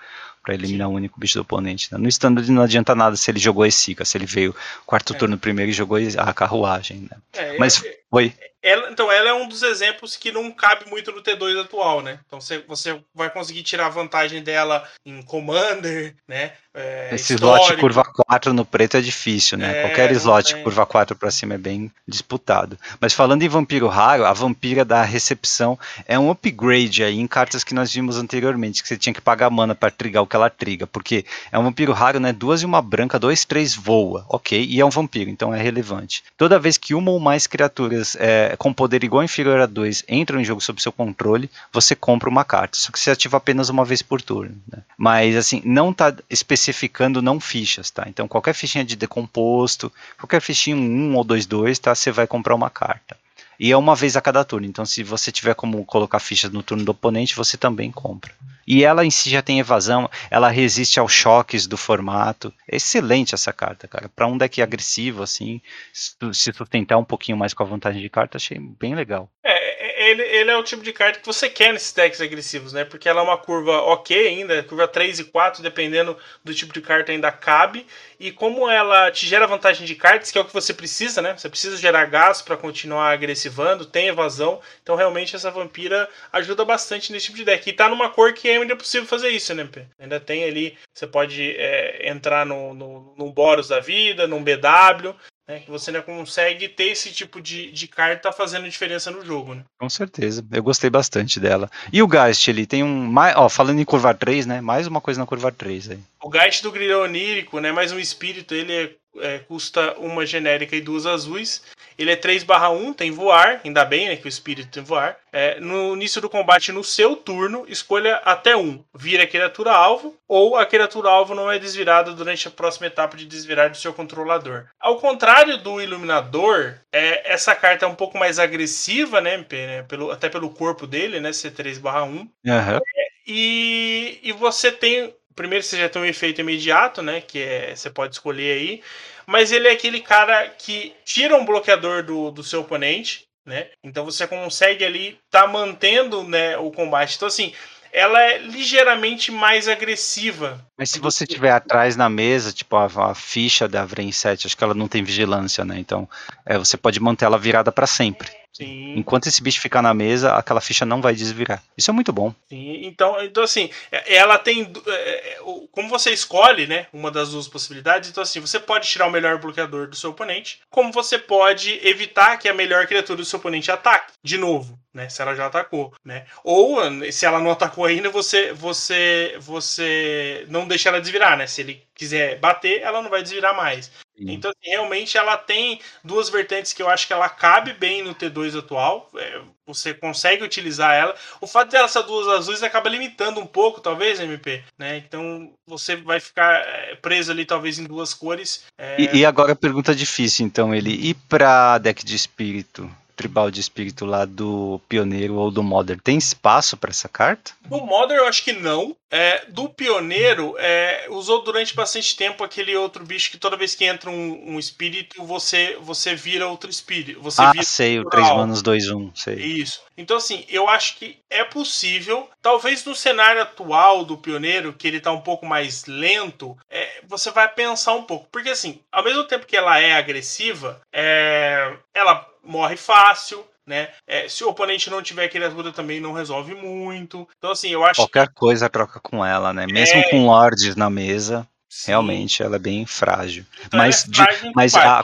para eliminar o um único bicho do oponente. Né? No standard não adianta nada se ele jogou Esika, se ele veio quarto é. turno primeiro e jogou a carruagem. Né? É, Mas foi. Ela, então, ela é um dos exemplos que não cabe muito no T2 atual, né? Então você, você vai conseguir tirar vantagem dela em Commander, né? É, Esse histórico. slot curva 4 no preto é difícil, né? É, Qualquer slot curva 4 para cima é bem disputado. Mas falando em vampiro raro, a vampira da recepção é um upgrade aí em cartas que nós vimos anteriormente, que você tinha que pagar mana para trigar o que ela triga, porque é um vampiro raro, né? Duas e uma branca, dois, três voa, ok? E é um vampiro, então é relevante. Toda vez que uma ou mais criaturas é, com poder igual ou inferior a 2 entram em jogo sob seu controle, você compra uma carta. Só que você ativa apenas uma vez por turno. Né? Mas assim, não está especificando não fichas, tá? Então qualquer fichinha de decomposto, qualquer fichinha 1 ou 2, 2, tá? Você vai comprar uma carta. E é uma vez a cada turno. Então, se você tiver como colocar fichas no turno do oponente, você também compra. E ela em si já tem evasão, ela resiste aos choques do formato. excelente essa carta, cara. Para um deck agressivo, assim, se sustentar um pouquinho mais com a vantagem de carta, achei bem legal. É, é, ele, ele é o tipo de carta que você quer nesses decks agressivos, né? Porque ela é uma curva ok ainda, curva 3 e 4, dependendo do tipo de carta, ainda cabe. E como ela te gera vantagem de cartas, que é o que você precisa, né? Você precisa gerar gás para continuar agressivando, tem evasão. Então, realmente, essa vampira ajuda bastante nesse tipo de deck. E tá numa cor que ainda é possível fazer isso, né? Ainda tem ali, você pode é, entrar no, no, no Boros da vida, num BW, né, que você ainda consegue ter esse tipo de, de carta fazendo diferença no jogo, né? Com certeza, eu gostei bastante dela. E o Geist, ele tem um. Ó, falando em curva 3, né? Mais uma coisa na curva 3 aí. O Geist do Grilhão Onírico, né? Mais um espírito, ele é, é, custa uma genérica e duas azuis. Ele é 3/1, tem voar, ainda bem né, que o espírito tem voar. É, no início do combate, no seu turno, escolha até um. Vira a criatura alvo, ou a criatura alvo não é desvirada durante a próxima etapa de desvirar do seu controlador. Ao contrário do Iluminador, é, essa carta é um pouco mais agressiva, né, MP, né pelo, até pelo corpo dele, né, C3/1. Uhum. E, e você tem primeiro você já tem um efeito imediato, né? Que é, você pode escolher aí mas ele é aquele cara que tira um bloqueador do, do seu oponente, né? Então você consegue ali tá mantendo né, o combate. Então, assim, ela é ligeiramente mais agressiva. Mas se você estiver atrás na mesa, tipo a, a ficha da Vren 7, acho que ela não tem vigilância, né? Então é, você pode manter ela virada para sempre. Sim. Enquanto esse bicho ficar na mesa, aquela ficha não vai desvirar. Isso é muito bom. Sim, então, então assim, é, ela tem. É, é, como você escolhe, né? Uma das duas possibilidades, então assim, você pode tirar o melhor bloqueador do seu oponente, como você pode evitar que a melhor criatura do seu oponente ataque. De novo, né? Se ela já atacou, né? Ou se ela não atacou ainda, você você você não deixa ela desvirar, né? Se ele quiser bater, ela não vai desvirar mais. Sim. Então, assim, realmente, ela tem duas vertentes que eu acho que ela cabe bem no T2 atual. É, você consegue utilizar ela. O fato dela ser duas azuis acaba limitando um pouco, talvez, MP. Né? Então, você vai ficar é, preso ali, talvez, em duas cores. É... E, e, agora a pergunta difícil, então, ele ir para deck de espírito? Tribal de espírito lá do Pioneiro ou do Modern, tem espaço para essa carta? Do Modern eu acho que não. É, do Pioneiro, é, usou durante bastante tempo aquele outro bicho que toda vez que entra um, um espírito, você você vira outro espírito. Você ah, vira sei, o 3 manos 2 1, sei. Isso. Então assim, eu acho que é possível, talvez no cenário atual do Pioneiro, que ele tá um pouco mais lento, é, você vai pensar um pouco. Porque assim, ao mesmo tempo que ela é agressiva, é, ela morre fácil, né? É, se o oponente não tiver criatura também não resolve muito. Então, assim, eu acho Qualquer que... coisa troca com ela, né? Mesmo é... com lords na mesa. Sim. Realmente ela é bem frágil. Então mas é frágil de, mas a,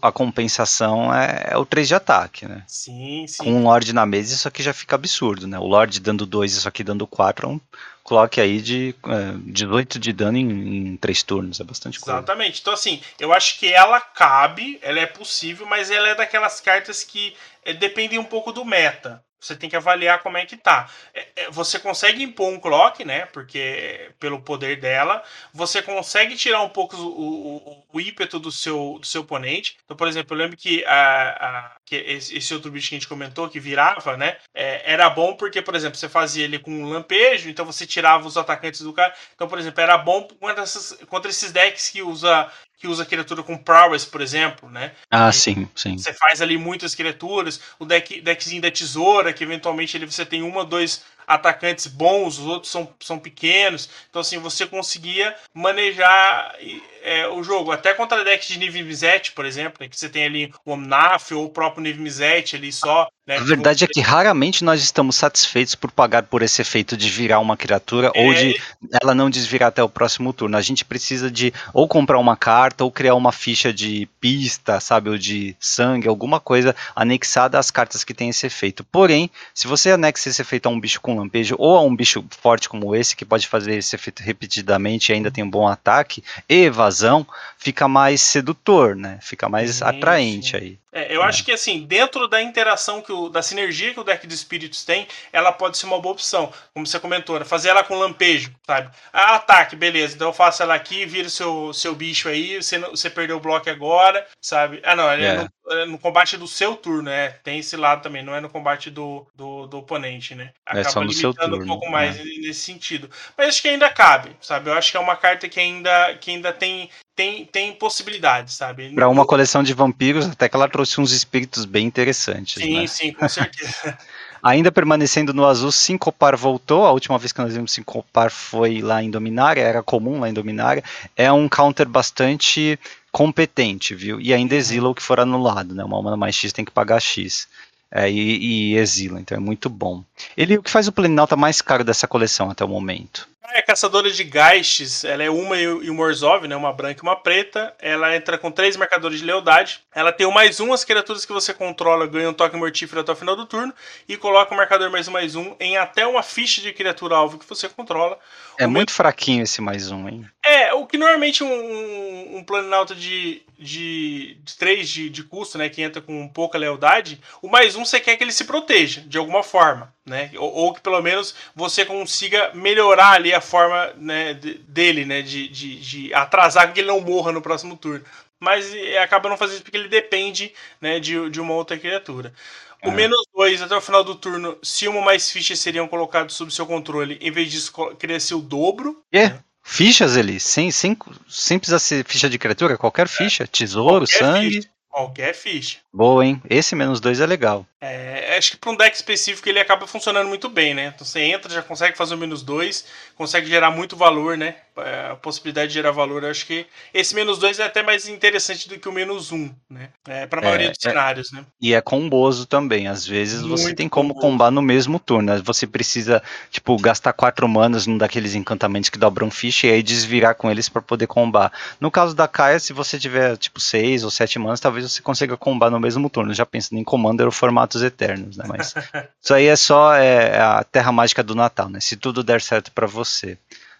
a, compensação é, é, o 3 de ataque, né? Sim, sim. Com um Lorde na mesa, isso aqui já fica absurdo, né? O Lorde dando 2 isso aqui dando 4 é um clock aí de é, 18 de dano em, 3 turnos. É bastante coisa. Exatamente. Então, assim, eu acho que ela cabe, ela é possível, mas ela é daquelas cartas que é, dependem um pouco do meta. Você tem que avaliar como é que tá. É, é, você consegue impor um clock, né? Porque pelo poder dela, você consegue tirar um pouco o, o, o ímpeto do seu, do seu oponente. Então, por exemplo, eu lembro que, a, a que esse outro bicho que a gente comentou, que virava, né? É, era bom porque, por exemplo, você fazia ele com um lampejo, então você tirava os atacantes do cara. Então, por exemplo, era bom contra, essas, contra esses decks que usa que usa criatura com prowess, por exemplo, né? Ah, e sim, sim. Você faz ali muitas criaturas, o deck, deckzinho da tesoura, que eventualmente ele, você tem uma, dois atacantes bons, os outros são, são pequenos. Então, assim, você conseguia manejar é, o jogo. Até contra decks de nível Mizete, por exemplo, né, que você tem ali o Omnaf ou o próprio nível Mizete ali só. Né, a verdade é que raramente nós estamos satisfeitos por pagar por esse efeito de virar uma criatura é... ou de ela não desvirar até o próximo turno. A gente precisa de ou comprar uma carta ou criar uma ficha de pista, sabe, ou de sangue, alguma coisa anexada às cartas que tem esse efeito. Porém, se você anexa esse efeito a um bicho com lampejo ou a um bicho forte como esse, que pode fazer esse efeito repetidamente e ainda tem um bom ataque e evasão, fica mais sedutor, né? Fica mais atraente aí. É, eu é. acho que assim, dentro da interação que o, da sinergia que o deck de espíritos tem, ela pode ser uma boa opção. Como você comentou, né? fazer ela com lampejo, sabe? Ah, ataque, beleza. Então eu faço ela aqui, vira o seu, seu bicho aí, você, você perdeu o bloco agora, sabe? Ah, não, é, é. No, é no, combate do seu turno, né? Tem esse lado também, não é no combate do, do, do oponente, né? É Acaba é só no limitando seu turno, um pouco mais né? nesse sentido. Mas acho que ainda cabe, sabe? Eu acho que é uma carta que ainda, que ainda tem tem, tem possibilidades, sabe? Para uma coleção de vampiros, até que ela trouxe uns espíritos bem interessantes. Sim, né? sim, com certeza. [laughs] Ainda permanecendo no azul, Sincopar voltou. A última vez que nós vimos Sincopar foi lá em Dominária, era comum lá em Dominária. É um counter bastante competente, viu? E ainda exila o que for anulado, né? Uma mana mais X tem que pagar X. É, e, e, exila, então é muito bom. Ele o que faz o Planalta mais caro dessa coleção até o momento é caçadora de gastes, ela é uma e o Morzov, né? Uma branca e uma preta. Ela entra com três marcadores de lealdade. Ela tem o mais um, as criaturas que você controla ganham um toque mortífero até o final do turno. E coloca o marcador mais um mais um em até uma ficha de criatura alvo que você controla. É o muito fraquinho esse mais um, hein? É, o que normalmente um, um Planalto de, de, de 3 de, de custo, né? Que entra com pouca lealdade, o mais um você quer que ele se proteja de alguma forma né? Ou, ou, que pelo menos você consiga melhorar ali a forma né, dele, né? De, de, de atrasar que ele não morra no próximo turno. Mas acaba não fazendo isso porque ele depende né, de, de uma outra criatura. O é. menos dois até o final do turno, se uma mais fichas seriam colocadas sob seu controle, em vez disso, cresce o dobro. É. Fichas ali, sem, sem, sem precisar ser ficha de criatura, qualquer ficha, tesouro, qualquer sangue. Ficha. Qualquer ficha. Boa, hein? Esse menos dois é legal. É, acho que para um deck específico ele acaba funcionando muito bem, né? Então você entra, já consegue fazer o menos dois, consegue gerar muito valor, né? É, a possibilidade de gerar valor. Acho que esse menos dois é até mais interessante do que o menos um, né? É, para a maioria é, dos é, cenários, né? E é comboso também. Às vezes muito você tem como comboso. combar no mesmo turno. Né? Você precisa, tipo, gastar quatro manas num daqueles encantamentos que dobram ficha e aí desvirar com eles para poder combar. No caso da Kaia, se você tiver, tipo, seis ou sete manas, talvez você consiga combar no mesmo turno. Já pensando em Commander ou eternos, né? Mas isso aí é só é, a terra mágica do Natal, né? Se tudo der certo para você.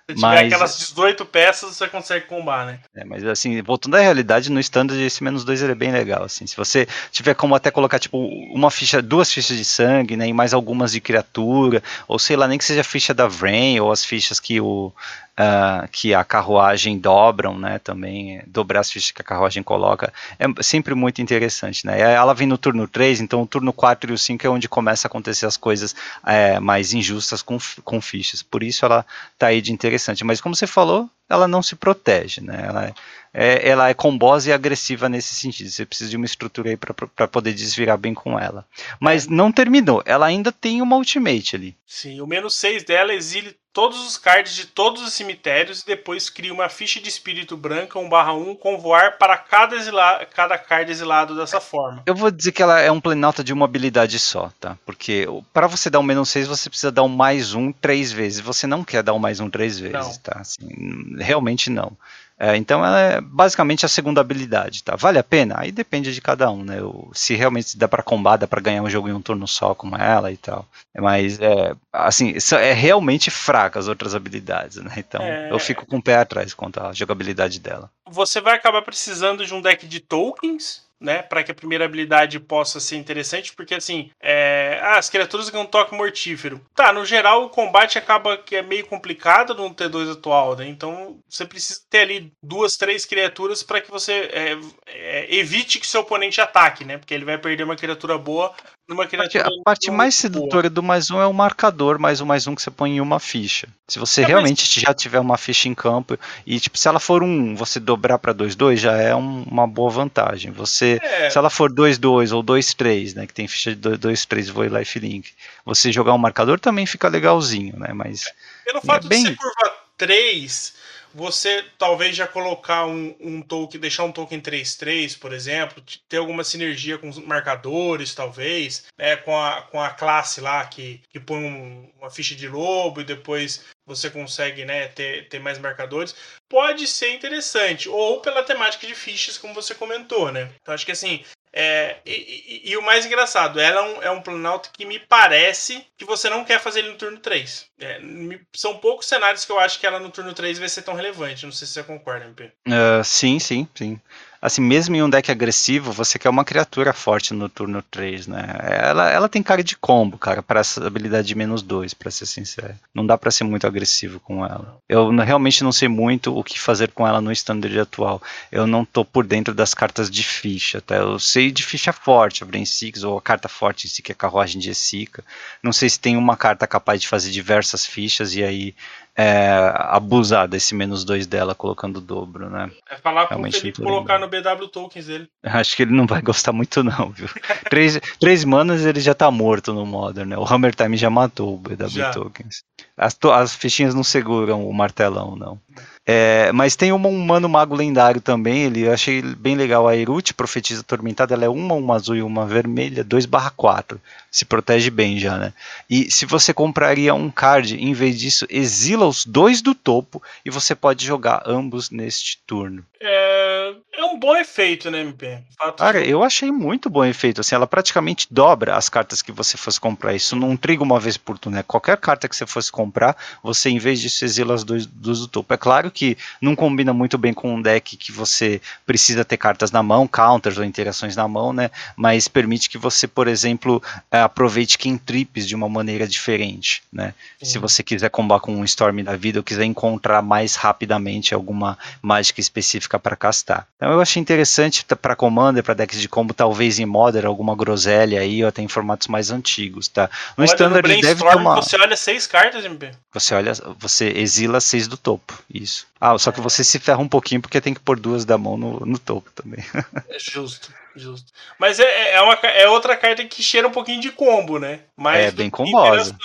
Se tiver mas, aquelas 18 peças, você consegue combar, né? É, mas assim, voltando à realidade, no standard esse menos 2 ele é bem legal, assim. Se você tiver como até colocar, tipo, uma ficha, duas fichas de sangue, né? E mais algumas de criatura, ou sei lá, nem que seja a ficha da Vrain, ou as fichas que o uh, que a carruagem dobram, né, também, dobrar as fichas que a carruagem coloca, é sempre muito interessante, né, ela vem no turno 3, então o turno 4 e o 5 é onde começa a acontecer as coisas é, mais injustas com, com fichas, por isso ela tá aí de interessante, mas como você falou, ela não se protege, né? Ela é, ela é combosa e agressiva nesse sentido. Você precisa de uma estrutura aí para poder desvirar bem com ela. Mas não terminou. Ela ainda tem uma ultimate ali. Sim, o menos 6 dela exile todos os cards de todos os cemitérios e depois cria uma ficha de espírito branca 1/1 com voar para cada, exila cada card exilado dessa forma. Eu vou dizer que ela é um planalta de uma habilidade só, tá? Porque para você dar um menos 6, você precisa dar um mais um três vezes. Você não quer dar um mais um três vezes, não. tá? Assim, realmente não. É, então ela é basicamente a segunda habilidade, tá? Vale a pena? Aí depende de cada um, né? se realmente dá para combar, dá para ganhar um jogo em um turno só com ela e tal. Mas é assim, é realmente fraca as outras habilidades, né? Então é... eu fico com o pé atrás quanto à jogabilidade dela. Você vai acabar precisando de um deck de tokens né, para que a primeira habilidade possa ser interessante, porque assim, é, ah, as criaturas ganham um toque mortífero. Tá, no geral o combate acaba que é meio complicado no T2 atual, né? Então você precisa ter ali duas, três criaturas para que você é, é, evite que seu oponente ataque, né? Porque ele vai perder uma criatura boa numa criatura. A parte mais sedutora boa. do mais um é o marcador, mais um mais um que você põe em uma ficha. Se você é, realmente mas... já tiver uma ficha em campo e tipo, se ela for um, você dobrar para 2-2 já é um, uma boa vantagem. Você, é. se ela for 2-2 ou 2-3, né, que tem ficha de 2-3 vou life link, você jogar um marcador também fica legalzinho, né? Mas pelo fato é bem... de ser curva 3, você talvez já colocar um, um token, deixar um token 3-3, por exemplo, ter alguma sinergia com os marcadores, talvez, né, com, a, com a classe lá que, que põe um, uma ficha de lobo e depois você consegue né, ter, ter mais marcadores, pode ser interessante. Ou pela temática de fichas, como você comentou, né? Então acho que assim, é, e, e, e, o mais engraçado, ela é um, é um Planalto que me parece que você não quer fazer ele no turno 3. É, me, são poucos cenários que eu acho que ela no turno 3 vai ser tão relevante. Não sei se você concorda, MP. Uh, sim, sim, sim assim, mesmo em um deck agressivo, você quer uma criatura forte no turno 3, né? Ela, ela tem cara de combo, cara, para essa habilidade de menos 2, para ser sincero. Não dá para ser muito agressivo com ela. Eu realmente não sei muito o que fazer com ela no standard atual. Eu não tô por dentro das cartas de ficha, tá? Eu sei de ficha forte, a Brain Six, ou a carta forte em si, que é Carruagem de Essica. Não sei se tem uma carta capaz de fazer diversas fichas e aí é, abusar desse menos 2 dela colocando o dobro, né? É falar pro Felipe colocar no BW Tokens dele. [laughs] Acho que ele não vai gostar muito não, viu? três, três manas ele já tá morto no Modern, né? O Hammer Time já matou o BW já. Tokens. As, as fichinhas não seguram o martelão, não. É, mas tem um humano mago lendário também, ele eu achei bem legal. A Erut, profetisa atormentada, ela é uma, uma azul e uma vermelha, 2/4. Se protege bem já, né? E se você compraria um card, em vez disso, exila os dois do topo e você pode jogar ambos neste turno. É, é um bom efeito, né, MP? Fato Cara, eu achei muito bom efeito. Assim, ela praticamente dobra as cartas que você fosse comprar. Isso não triga uma vez por turno. Né? Qualquer carta que você fosse comprar, você, em vez disso, exila as duas do topo. É claro que não combina muito bem com um deck que você precisa ter cartas na mão, counters ou interações na mão, né? Mas permite que você, por exemplo, é, aproveite trips de uma maneira diferente, né? Se você quiser combar com um Storm da vida ou quiser encontrar mais rapidamente alguma mágica específica para castar. Então eu achei interessante para Commander, para decks de combo, talvez em Modern, alguma groselha aí, ou até em formatos mais antigos, tá? No olha, Standard no deve ter uma... Você olha seis cartas, MP. Você olha, você exila seis do topo, isso. Ah, só que você se ferra um pouquinho porque tem que pôr duas da mão no, no topo também. É justo, justo. Mas é, é, uma, é outra carta que cheira um pouquinho de combo, né? Mais é bem combosa.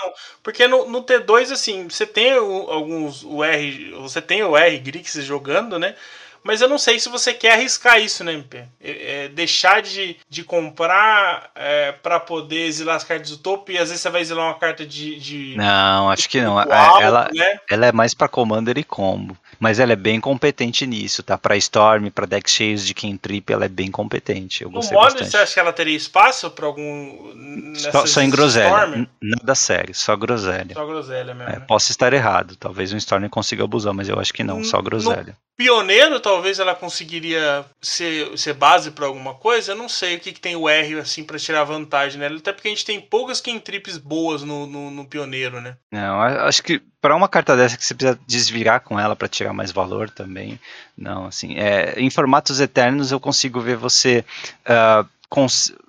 Porque no, no, T2, assim, você tem alguns. O R. Você tem o R Grix jogando, né? Mas eu não sei se você quer arriscar isso, né, MP? É, é, deixar de, de comprar é, para poder exilar as cartas do topo e às vezes você vai exilar uma carta de. de não, acho que não. Alto, ela, né? ela é mais para Commander e combo. Mas ela é bem competente nisso, tá? Pra Storm, pra decks cheios de King Trip, ela é bem competente. Eu no modo, bastante. você acha que ela teria espaço pra algum. Só, só em groselha. Nada sério, só groselha. Só groselha mesmo. É, né? Posso estar errado. Talvez o Storm consiga abusar, mas eu acho que não, só groselha. No pioneiro, talvez ela conseguiria ser, ser base para alguma coisa. Eu não sei o que, que tem o R assim para tirar vantagem, né? Até porque a gente tem poucas King Trips boas no, no, no pioneiro, né? Não, acho que para uma carta dessa que você precisa desvirar com ela para tirar mais valor também. Não, assim, é, em formatos eternos eu consigo ver você uh,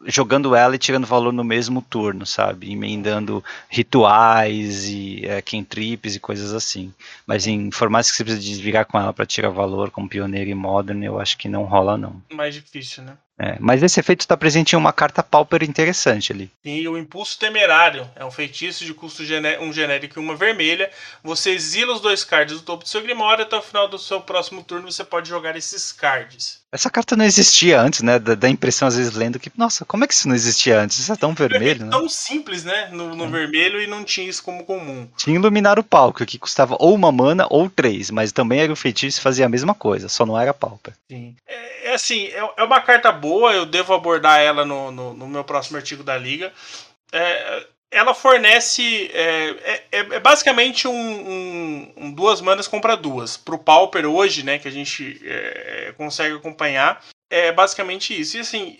jogando ela e tirando valor no mesmo turno, sabe? Emendando rituais e é, cantrips e coisas assim. Mas em formatos que você precisa desvirar com ela para tirar valor, como pioneiro e modern, eu acho que não rola não. Mais difícil, né? É, mas esse efeito está presente em uma carta Pauper interessante ali. Sim, o Impulso Temerário. É um feitiço de custo um genérico e uma vermelha. Você exila os dois cards do topo do seu Grimório até o final do seu próximo turno você pode jogar esses cards. Essa carta não existia antes, né? Dá impressão às vezes lendo que, nossa, como é que isso não existia antes? Isso é tão vermelho, né? tão simples, né? No, no é. vermelho e não tinha isso como comum. Tinha iluminar o palco, que custava ou uma mana ou três, mas também era um feitiço e fazia a mesma coisa, só não era Pauper. Sim. É, é assim, é, é uma carta boa, eu devo abordar ela no, no, no meu próximo artigo da Liga. É, ela fornece. É, é, é, é basicamente um, um, um, duas manas compra duas. Pro Pauper hoje, né, que a gente é, consegue acompanhar, é basicamente isso. E assim,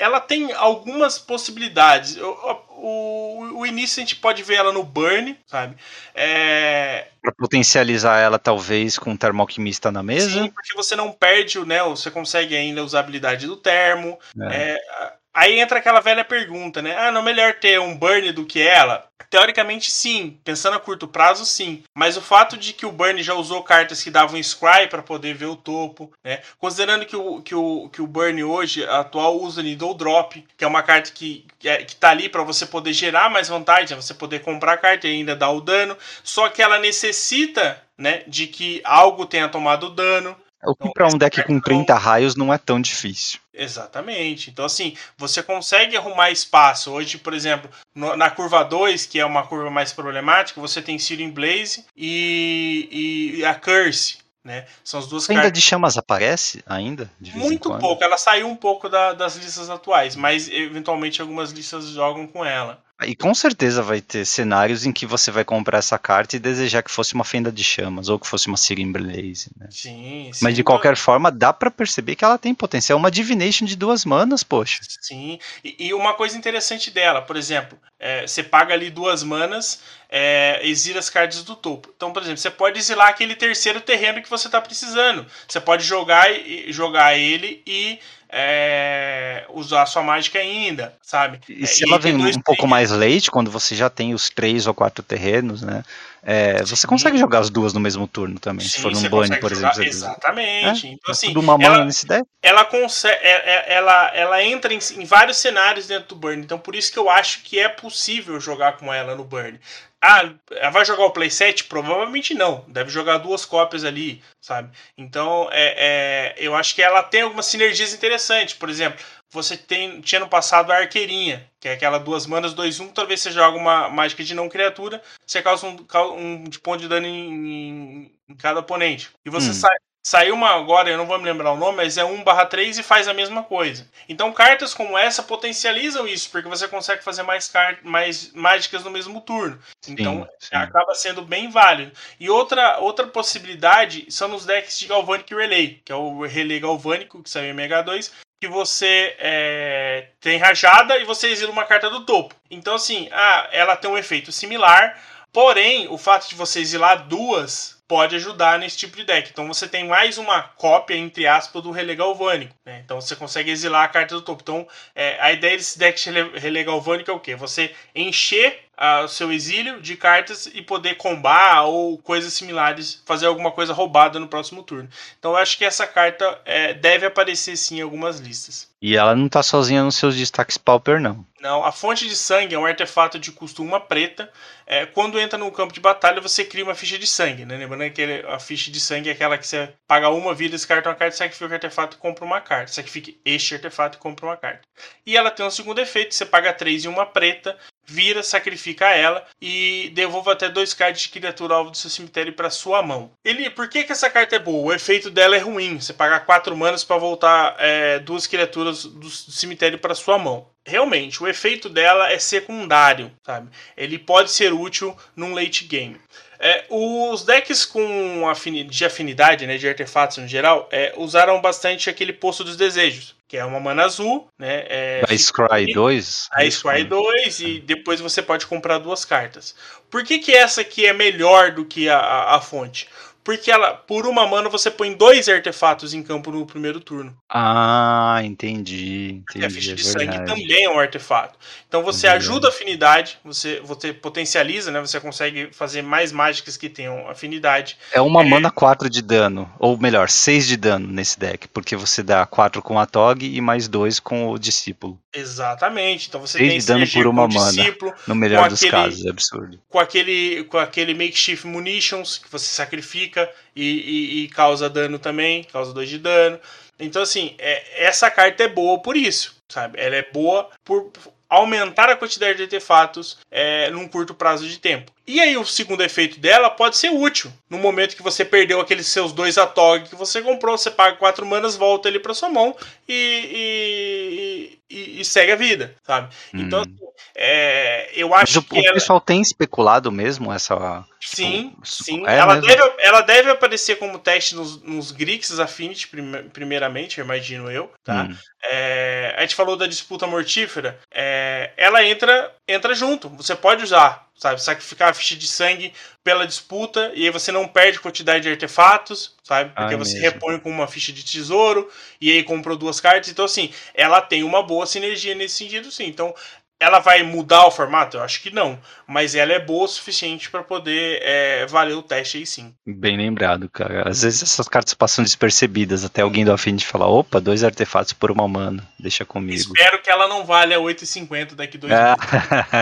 ela tem algumas possibilidades. O, o, o, início a gente pode ver ela no Burn, sabe? É... Pra potencializar ela, talvez, com o termoalquimista na mesa. Sim, porque você não perde, né? Você consegue ainda usar a habilidade do termo. É. É, Aí entra aquela velha pergunta, né? Ah, não é melhor ter um burn do que ela? Teoricamente, sim. Pensando a curto prazo, sim. Mas o fato de que o Burn já usou cartas que davam Scry para poder ver o topo, né? Considerando que o, que o, que o Burn hoje, atual, usa Needle Drop, que é uma carta que, que, é, que tá ali para você poder gerar mais vantagem, você poder comprar a carta e ainda dar o dano. Só que ela necessita, né, de que algo tenha tomado dano. O que então, para um deck com 30 raios não é tão difícil. Exatamente. Então, assim, você consegue arrumar espaço. Hoje, por exemplo, no, na curva 2, que é uma curva mais problemática, você tem Searing Blaze e, e a Curse. Né? São as duas ainda cartas. de chamas aparece ainda? Muito pouco. Ela saiu um pouco da, das listas atuais, mas eventualmente algumas listas jogam com ela. E com certeza vai ter cenários em que você vai comprar essa carta e desejar que fosse uma fenda de chamas ou que fosse uma Sirim Blaze, né? Sim, sim. Mas de qualquer forma, dá para perceber que ela tem potencial. Uma Divination de duas manas, poxa. Sim. E, e uma coisa interessante dela, por exemplo, é, você paga ali duas manas, é, exila as cartas do topo. Então, por exemplo, você pode exilar aquele terceiro terreno que você está precisando. Você pode jogar, jogar ele e é, usar sua mágica ainda, sabe? E se é, ela vem um pouco mais late, quando você já tem os três ou quatro terrenos, né? É, você consegue jogar as duas no mesmo turno também, Sim, se for num bunny, por exemplo. Exatamente. É? Então, assim, tudo uma ela, nesse deck. Ela, consegue, é, é, ela, ela entra em, em, vários cenários dentro do burn, então por isso que eu acho que é possível jogar com ela no burn. Ah, ela vai jogar o playset? Provavelmente não. Deve jogar duas cópias ali, sabe? Então, é, é, eu acho que ela tem algumas sinergias interessantes. Por exemplo, você tem, tinha no passado a arqueirinha, que é aquela duas manas, dois um, toda vez que você joga uma mágica de não criatura, você causa um, um de ponto de dano em, em, em cada oponente. E você hum. sai, Saiu uma agora, eu não vou me lembrar o nome, mas é 1/3 e faz a mesma coisa. Então cartas como essa potencializam isso, porque você consegue fazer mais, mais mágicas no mesmo turno. Então sim, sim. acaba sendo bem válido. E outra, outra possibilidade são nos decks de Galvanic Relay, que é o Relay Galvânico, que saiu em Mega 2, que você é, tem rajada e você exila uma carta do topo. Então, assim, ah, ela tem um efeito similar, porém, o fato de você exilar duas pode ajudar nesse tipo de deck. Então você tem mais uma cópia, entre aspas, do Relé Galvânico. Né? Então você consegue exilar a carta do topo. Então é, a ideia desse deck de Relé Galvânico é o quê? Você encher o seu exílio de cartas e poder combar ou coisas similares, fazer alguma coisa roubada no próximo turno. Então eu acho que essa carta é, deve aparecer sim em algumas listas. E ela não está sozinha nos seus destaques Pauper, não. Não, a fonte de sangue é um artefato de custo uma preta. É, quando entra no campo de batalha, você cria uma ficha de sangue, né? Lembrando que a ficha de sangue é aquela que você paga uma vida, descarta uma carta, sacrifica o artefato e compra uma carta. Sacrifica este artefato e compra uma carta. E ela tem um segundo efeito: você paga três e uma preta, vira, sacrifica ela e devolva até dois cards de criatura alvo do seu cemitério para sua mão. Ele, por que, que essa carta é boa? O efeito dela é ruim. Você pagar quatro manas para voltar é, duas criaturas do, cemitério para sua mão. Realmente, o efeito dela é secundário, sabe? Ele pode ser útil num late game. É, os decks com afini de afinidade, né, de artefatos no geral, é, usaram bastante aquele Poço dos Desejos, que é uma mana azul, né? É, a Scry 2? A Scry 2 e depois você pode comprar duas cartas. Por que, que essa aqui é melhor do que a, a, a fonte? Porque ela, por uma mana, você põe dois artefatos em campo no primeiro turno. Ah, entendi. entendi Porque a ficha é de sangue verdade. também é um artefato. Então você É ajuda a afinidade, você, você potencializa, né? Você consegue fazer mais mágicas que tenham afinidade. É uma mana 4 de dano, ou melhor, 6 de dano nesse deck, porque você dá 4 com a Tog e mais 2 com o discípulo. Exatamente. Então você Seis tem de dano por uma mana. discípulo, No melhor dos aquele- casos, é absurdo. com aquele, com aquele makeshift munitions que você sacrifica e, e- e causa dano também, causa 2 de dano. Então, assim, é- essa carta é boa por isso, sabe? Ela é boa por aumentar a quantidade de artefatos é, num curto prazo de tempo. E aí o segundo efeito dela pode ser útil. No momento que você perdeu aqueles seus dois Atog que você comprou, você paga quatro manas, volta ele para sua mão e, e- e- e segue a vida, sabe? Então, Hum. assim, é, eu Mas acho o, que o ela... pessoal tem especulado mesmo essa. Sim, tipo, sim. é ela, mesmo? deve, ela deve aparecer como teste nos, nos Grixis Affinity, prime- primeiramente, eu imagino eu, tá? Hum. É, a gente falou da disputa mortífera. é, ela entra, entra junto. Você pode usar, sabe? Sacrificar a ficha de sangue pela disputa e aí você não perde quantidade de artefatos, sabe? Porque Ah, você mesmo. repõe com uma ficha de tesouro e aí comprou duas cartas. Então, assim, ela tem uma boa sinergia nesse sentido, sim. Então, ela vai mudar o formato? Eu acho que não. Mas ela é boa o suficiente para poder é, valer o teste aí sim. Bem lembrado, cara. Às vezes essas cartas passam despercebidas, até alguém do Affinity falar, opa, dois artefatos por uma mana, deixa comigo. Espero que ela não valha 8,50 daqui dois Ah.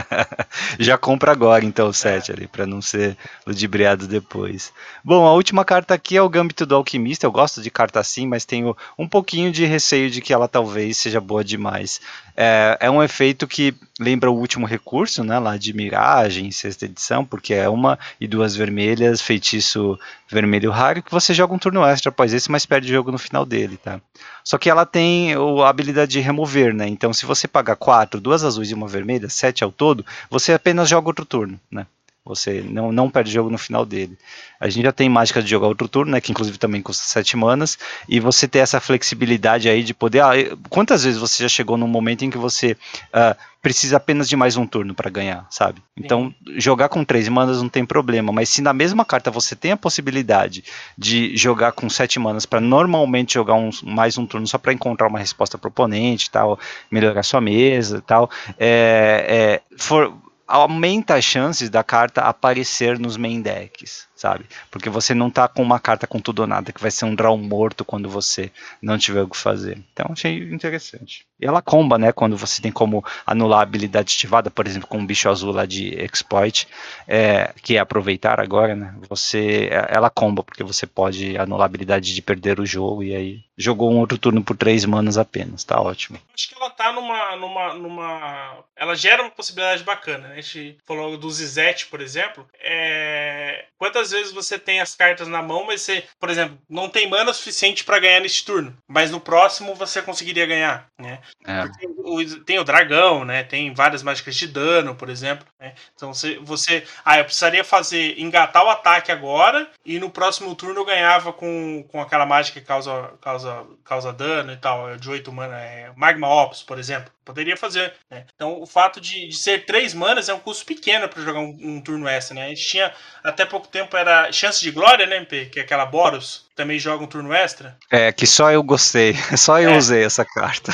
[laughs] Já compra agora então o set ali, pra não ser ludibriado depois. Bom, a última carta aqui é o Gambito do Alquimista. Eu gosto de carta assim, mas tenho um pouquinho de receio de que ela talvez seja boa demais. É, é um efeito que lembra o último recurso, né, lá de Miragem, sexta edição, porque é uma e duas vermelhas, feitiço vermelho raro, que você joga um turno extra após esse, mas perde o jogo no final dele, tá? Só que ela tem a habilidade de remover, né? Então, se você pagar quatro, duas azuis e uma vermelha, sete ao todo, você apenas joga outro turno, né? Você não, não perde jogo no final dele. A gente já tem mágica de jogar outro turno, né? Que inclusive também custa sete manas. E você ter essa flexibilidade aí de poder. ah, quantas vezes você já chegou num momento em que você ah, precisa apenas de mais um turno para ganhar, sabe? Então, jogar com três manas não tem problema. Mas se na mesma carta você tem a possibilidade de jogar com sete manas para normalmente jogar um, mais um turno só para encontrar uma resposta pro oponente e tal, melhorar sua mesa e tal, é, é, for- aumenta as chances da carta aparecer nos main decks, sabe? Porque você não tá com uma carta com tudo ou nada, que vai ser um draw morto quando você não tiver o que fazer. Então achei interessante. E ela comba, né? Quando você tem como anular a habilidade ativada, por exemplo, com um bicho azul lá de exploit, é, que é aproveitar agora, né? Você, ela comba, porque você pode anular a habilidade de perder o jogo e aí jogou um outro turno por três manas apenas, tá ótimo. Acho que ela tá numa, numa, numa. Ela gera uma possibilidade bacana. né? A gente falou do Zizete, por exemplo. É... Quantas vezes você tem as cartas na mão, mas você, por exemplo, não tem mana suficiente pra ganhar neste turno. Mas no próximo você conseguiria ganhar, né? É. O- tem o dragão, né? Tem várias mágicas de dano, por exemplo. né? Então você, você. Ah, eu precisaria fazer. engatar o ataque agora. E no próximo turno eu ganhava com, com aquela mágica que causa, causa, causa dano e tal. De 8 mana. É, Magma Ops, por exemplo. Poderia fazer. né? Então o fato de, de ser 3 manas é um custo pequeno para jogar um, um turno extra, né? A gente tinha. Até pouco tempo era Chance de Glória, né, MP? Que é aquela Boros. Também joga um turno extra. É, que só eu gostei, [laughs] só eu É. usei essa carta.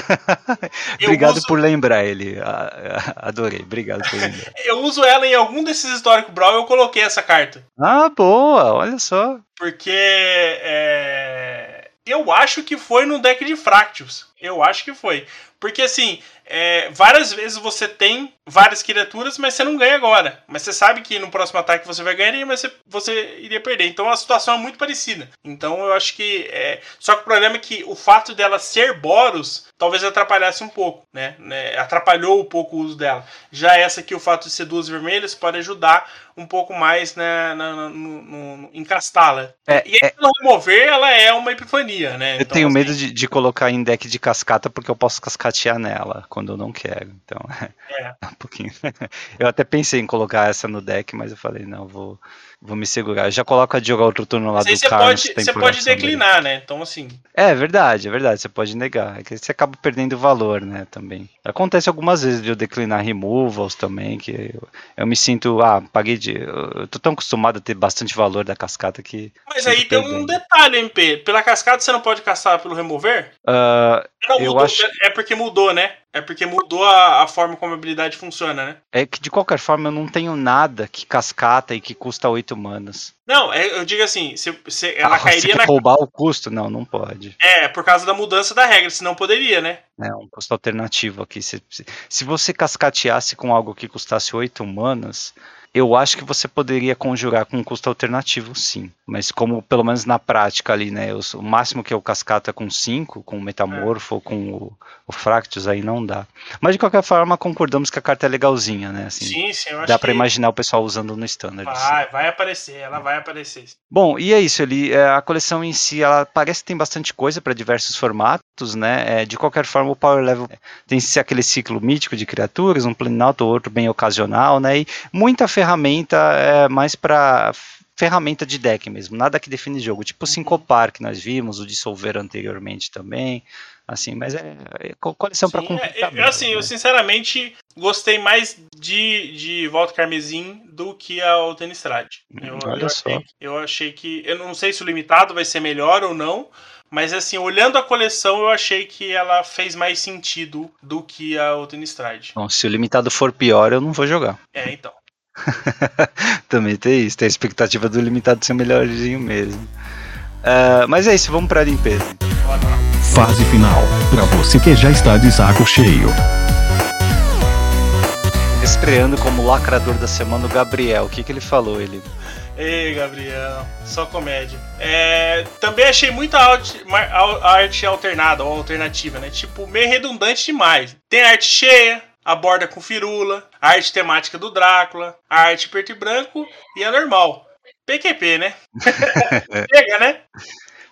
[laughs] Obrigado uso- por lembrar ele, a- a- adorei, obrigado por lembrar. [laughs] Eu uso ela em algum desses históricos Brawl eu coloquei essa carta. Ah, boa, olha só. Porque é, eu acho que foi no deck de Fractals. Eu acho que foi. Porque assim, é, várias vezes você tem várias criaturas, mas você não ganha agora. Mas você sabe que no próximo ataque você vai ganhar, mas você, você iria perder. Então a situação é muito parecida. Então eu acho que. é, Só que o problema é que o fato dela ser Boros talvez atrapalhasse um pouco, né? né? Atrapalhou um pouco o uso dela. Já essa aqui, o fato de ser duas vermelhas, pode ajudar um pouco mais né, na, na- no, no, encastá-la. É, E aí, se não remover, ela é uma epifania, né? Eu Então, tenho assim, medo de, de colocar em deck de cascata porque eu posso cascatear nela quando eu não quero. Então, É. [laughs] um pouquinho. [laughs] Eu até pensei em colocar essa no deck, mas eu falei, não, vou Vou me segurar. Já coloca de jogar outro turno lá Mas do você Carlos. pode, tem você pode empolgação dele. declinar, né? Então, assim. É verdade, é verdade. Você pode negar. É que você acaba perdendo valor, né? Também. Acontece algumas vezes de eu declinar removals também, que eu, eu me sinto. Ah, paguei de. Eu tô tão acostumado a ter bastante valor da cascata que. Mas aí tem um detalhe, MP. Pela cascata você não pode caçar pelo remover? ah, Não, Eu mudou. acho- É porque mudou, né? É porque mudou a, a forma como a habilidade funciona, né? é que de qualquer forma eu não tenho nada que cascata e que custa 8 manas. Não, é- eu digo assim, se, se- ela Ah, você cairia quer na. roubar o custo? Não, não pode. É, por causa da mudança da regra, senão poderia, né? É um custo alternativo aqui. Se, se, se você cascateasse com algo que custasse 8 manas, eu acho que você poderia conjurar com um custo alternativo, sim. Mas como, pelo menos na prática ali, né? eu o máximo que eu cascato é com 5, com o Metamorfo ou com o, o Fractus, aí não dá. Mas de qualquer forma, concordamos que a carta é legalzinha, né? Assim, sim, sim, eu acho dá pra que imaginar o pessoal usando no Standard. vai, vai aparecer, ela vai aparecer. Bom, e é isso, ele, é, a coleção em si, ela parece que tem bastante coisa para diversos formatos, né? É, de qualquer forma, o Power Level tem ser aquele ciclo mítico de criaturas, um Planalto, outro bem ocasional, né? E muita ferramenta é, mais para ferramenta de deck mesmo, nada que define jogo, tipo o Syncopar que nós vimos, o Dissolver anteriormente também, assim, mas é, é co- coleção para Sim, complicar. é, eu, mesmo, assim, eu né? sinceramente gostei mais de, de Volta Carmesim do que a Tenistrad. Eu, Olha eu só. achei, eu achei que. Eu não sei se o limitado vai ser melhor ou não. Mas assim, olhando a coleção, eu achei que ela fez mais sentido do que a Tenistrad. Bom, se o limitado for pior, eu não vou jogar. É, então. [laughs] Também tem isso, tem a expectativa do limitado ser melhorzinho mesmo. Ah, mas é isso, vamos pra limpeza. Fase final. Pra você que já está de saco cheio. Estreando como lacrador da semana o Gabriel. O que, que ele falou? Ele. Ei, Gabriel, só comédia. É, também achei muita arte, arte alternada ou alternativa, né? Tipo, meio redundante demais. Tem arte cheia, a borda com firula, a arte temática do Drácula, a arte preto e branco e a normal. PQP, né? [laughs] Chega, né?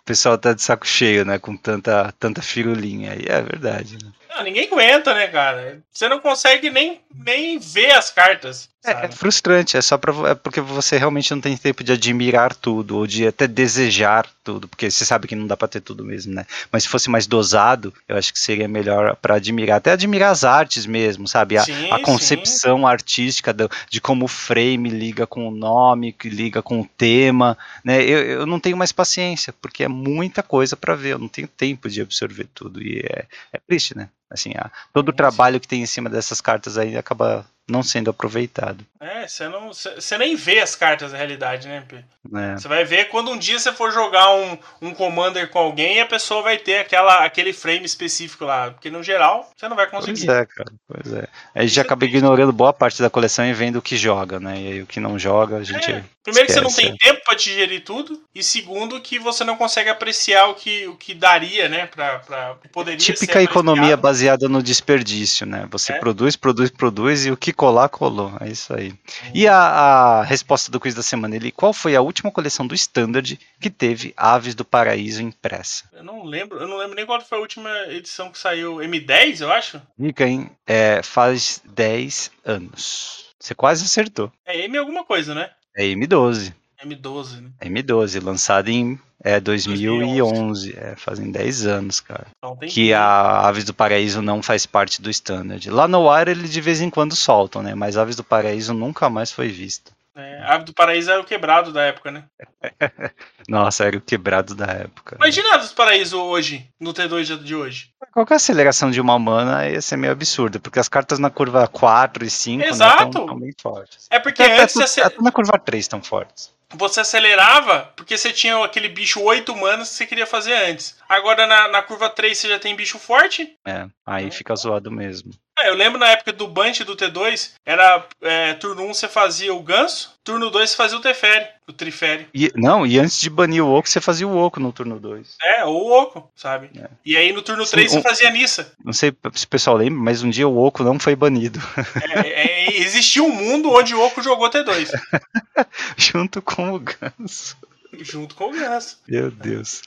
O pessoal tá de saco cheio, né? Com tanta, tanta firulinha aí. É verdade. Né? Ah, ninguém aguenta, né, cara? Você não consegue nem, nem ver as cartas. É, é frustrante, é só pra, é porque você realmente não tem tempo de admirar tudo, ou de até desejar tudo, porque você sabe que não dá pra ter tudo mesmo, né? Mas se fosse mais dosado, eu acho que seria melhor pra admirar, até admirar as artes mesmo, sabe? A, Sim, a sim. concepção artística do- de como o frame liga com o nome, que liga com o tema, né? Eu, eu não tenho mais paciência, porque é muita coisa pra ver, eu não tenho tempo de absorver tudo, e é, é triste, né? Assim, a- todo o Sim. trabalho que tem em cima dessas cartas aí acaba não sendo aproveitado. É, você não. Você nem vê as cartas na realidade, né, P? né? Você vai ver quando um dia você for jogar um, um commander com alguém e a pessoa vai ter aquela, aquele frame específico lá. Porque no geral, você não vai conseguir. Pois é, cara. Pois é. Aí já é acaba ignorando boa parte da coleção e vendo o que joga, né? E aí o que não joga, a gente. É, Primeiro que você não tem tempo pra digerir tudo. E segundo que você não consegue apreciar o que, o que daria, né? Pra poderia Típica ser economia baseada no desperdício, né? Você É. produz, produz, produz e o que colar, colou. É isso aí. E a, a resposta do quiz da semana, ele, qual foi a última coleção do Standard que teve Aves do Paraíso impressa? Eu não lembro, eu não lembro nem qual foi a última edição que saiu. M10, eu acho? Dica, hein? É, faz 10 anos. Você quase acertou. É M alguma coisa, né? É M12. M12, né? M12, lançado em é, 2011. É, fazem 10 anos, cara. Então tem Que a Aves do Paraíso não faz parte do standard. Lá no ar ele de vez em quando soltam, né? Mas Aves do Paraíso nunca mais foi visto. É, Ave do Paraíso era o quebrado da época, né? [laughs] Nossa, era o quebrado da época. Imagina Ave do Paraíso hoje, no T2 de- hoje. Qualquer aceleração de uma mana ia ser meio absurda, porque as cartas na curva 4 e 5 Exato. né, tão bem fortes. É porque Até, antes até, você, até na curva 3 estão fortes. você acelerava porque você tinha aquele bicho 8 manas que você queria fazer antes. Agora na, na curva 3 você já tem bicho forte. É, aí fica zoado mesmo. É, eu lembro na época do Bunch do T2, era é, turno 1 você fazia o ganso, turno 2 você fazia o Teferi, o Trifere. E, não, e antes de banir o Oco, você fazia o Oco no turno 2. É, ou o Oco, sabe? É. E aí no turno Sim, 3 um- você fazia Nissa. Não sei se o pessoal lembra, mas um dia o Oco não foi banido. É, é, existia um mundo onde o Oco jogou T2, [laughs] junto com o Ganso. Junto com o ganso. Meu Deus.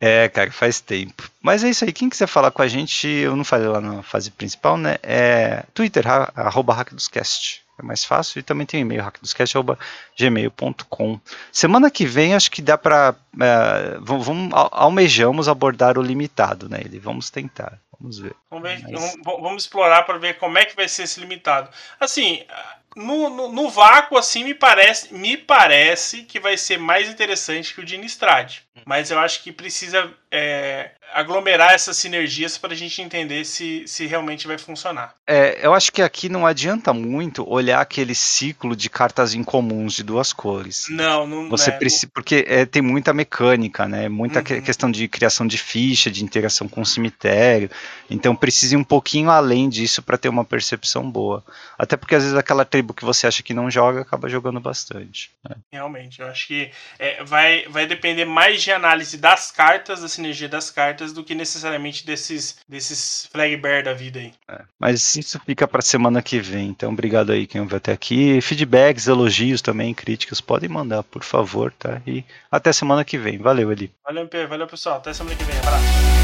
É, cara, faz tempo. Mas é isso aí. Quem quiser falar com a gente, eu não falei lá na fase principal, né? É Twitter, arroba HackDosCast. é mais fácil. E também tem o e-mail hackdoscast.gmail.com. Semana que vem acho que dá para é, vamos almejamos abordar o limitado, né? Ele vamos tentar, vamos ver. Vamos, ver, Mas... vamos, vamos explorar para ver como é que vai ser esse limitado. Assim, no, no, no, vácuo, assim, me parece, me parece que vai ser mais interessante que o de Innistrad. Hum. Mas eu acho que precisa é, aglomerar essas sinergias para a gente entender se, se realmente vai funcionar. É, eu acho que aqui não adianta muito olhar aquele ciclo de cartas incomuns de duas cores. Não, não Você é, precisa, porque é, tem muita mecânica, né? Muita uhum. questão de criação de ficha, de interação com o cemitério. Então precisa ir um pouquinho além disso para ter uma percepção boa. Até porque às vezes aquela tribo que você acha que não joga acaba jogando bastante. Né? Realmente, eu acho que é, vai, vai depender mais de análise das cartas, da sinergia das cartas do que necessariamente desses, desses flag bear da vida aí. É, mas isso fica para semana que vem. Então, obrigado aí quem vai até aqui. Feedbacks, elogios também, críticas, podem mandar, por favor, tá? E até semana que vem. Valeu, Eli. Valeu, P. Valeu, pessoal. Até semana que vem. Abraço.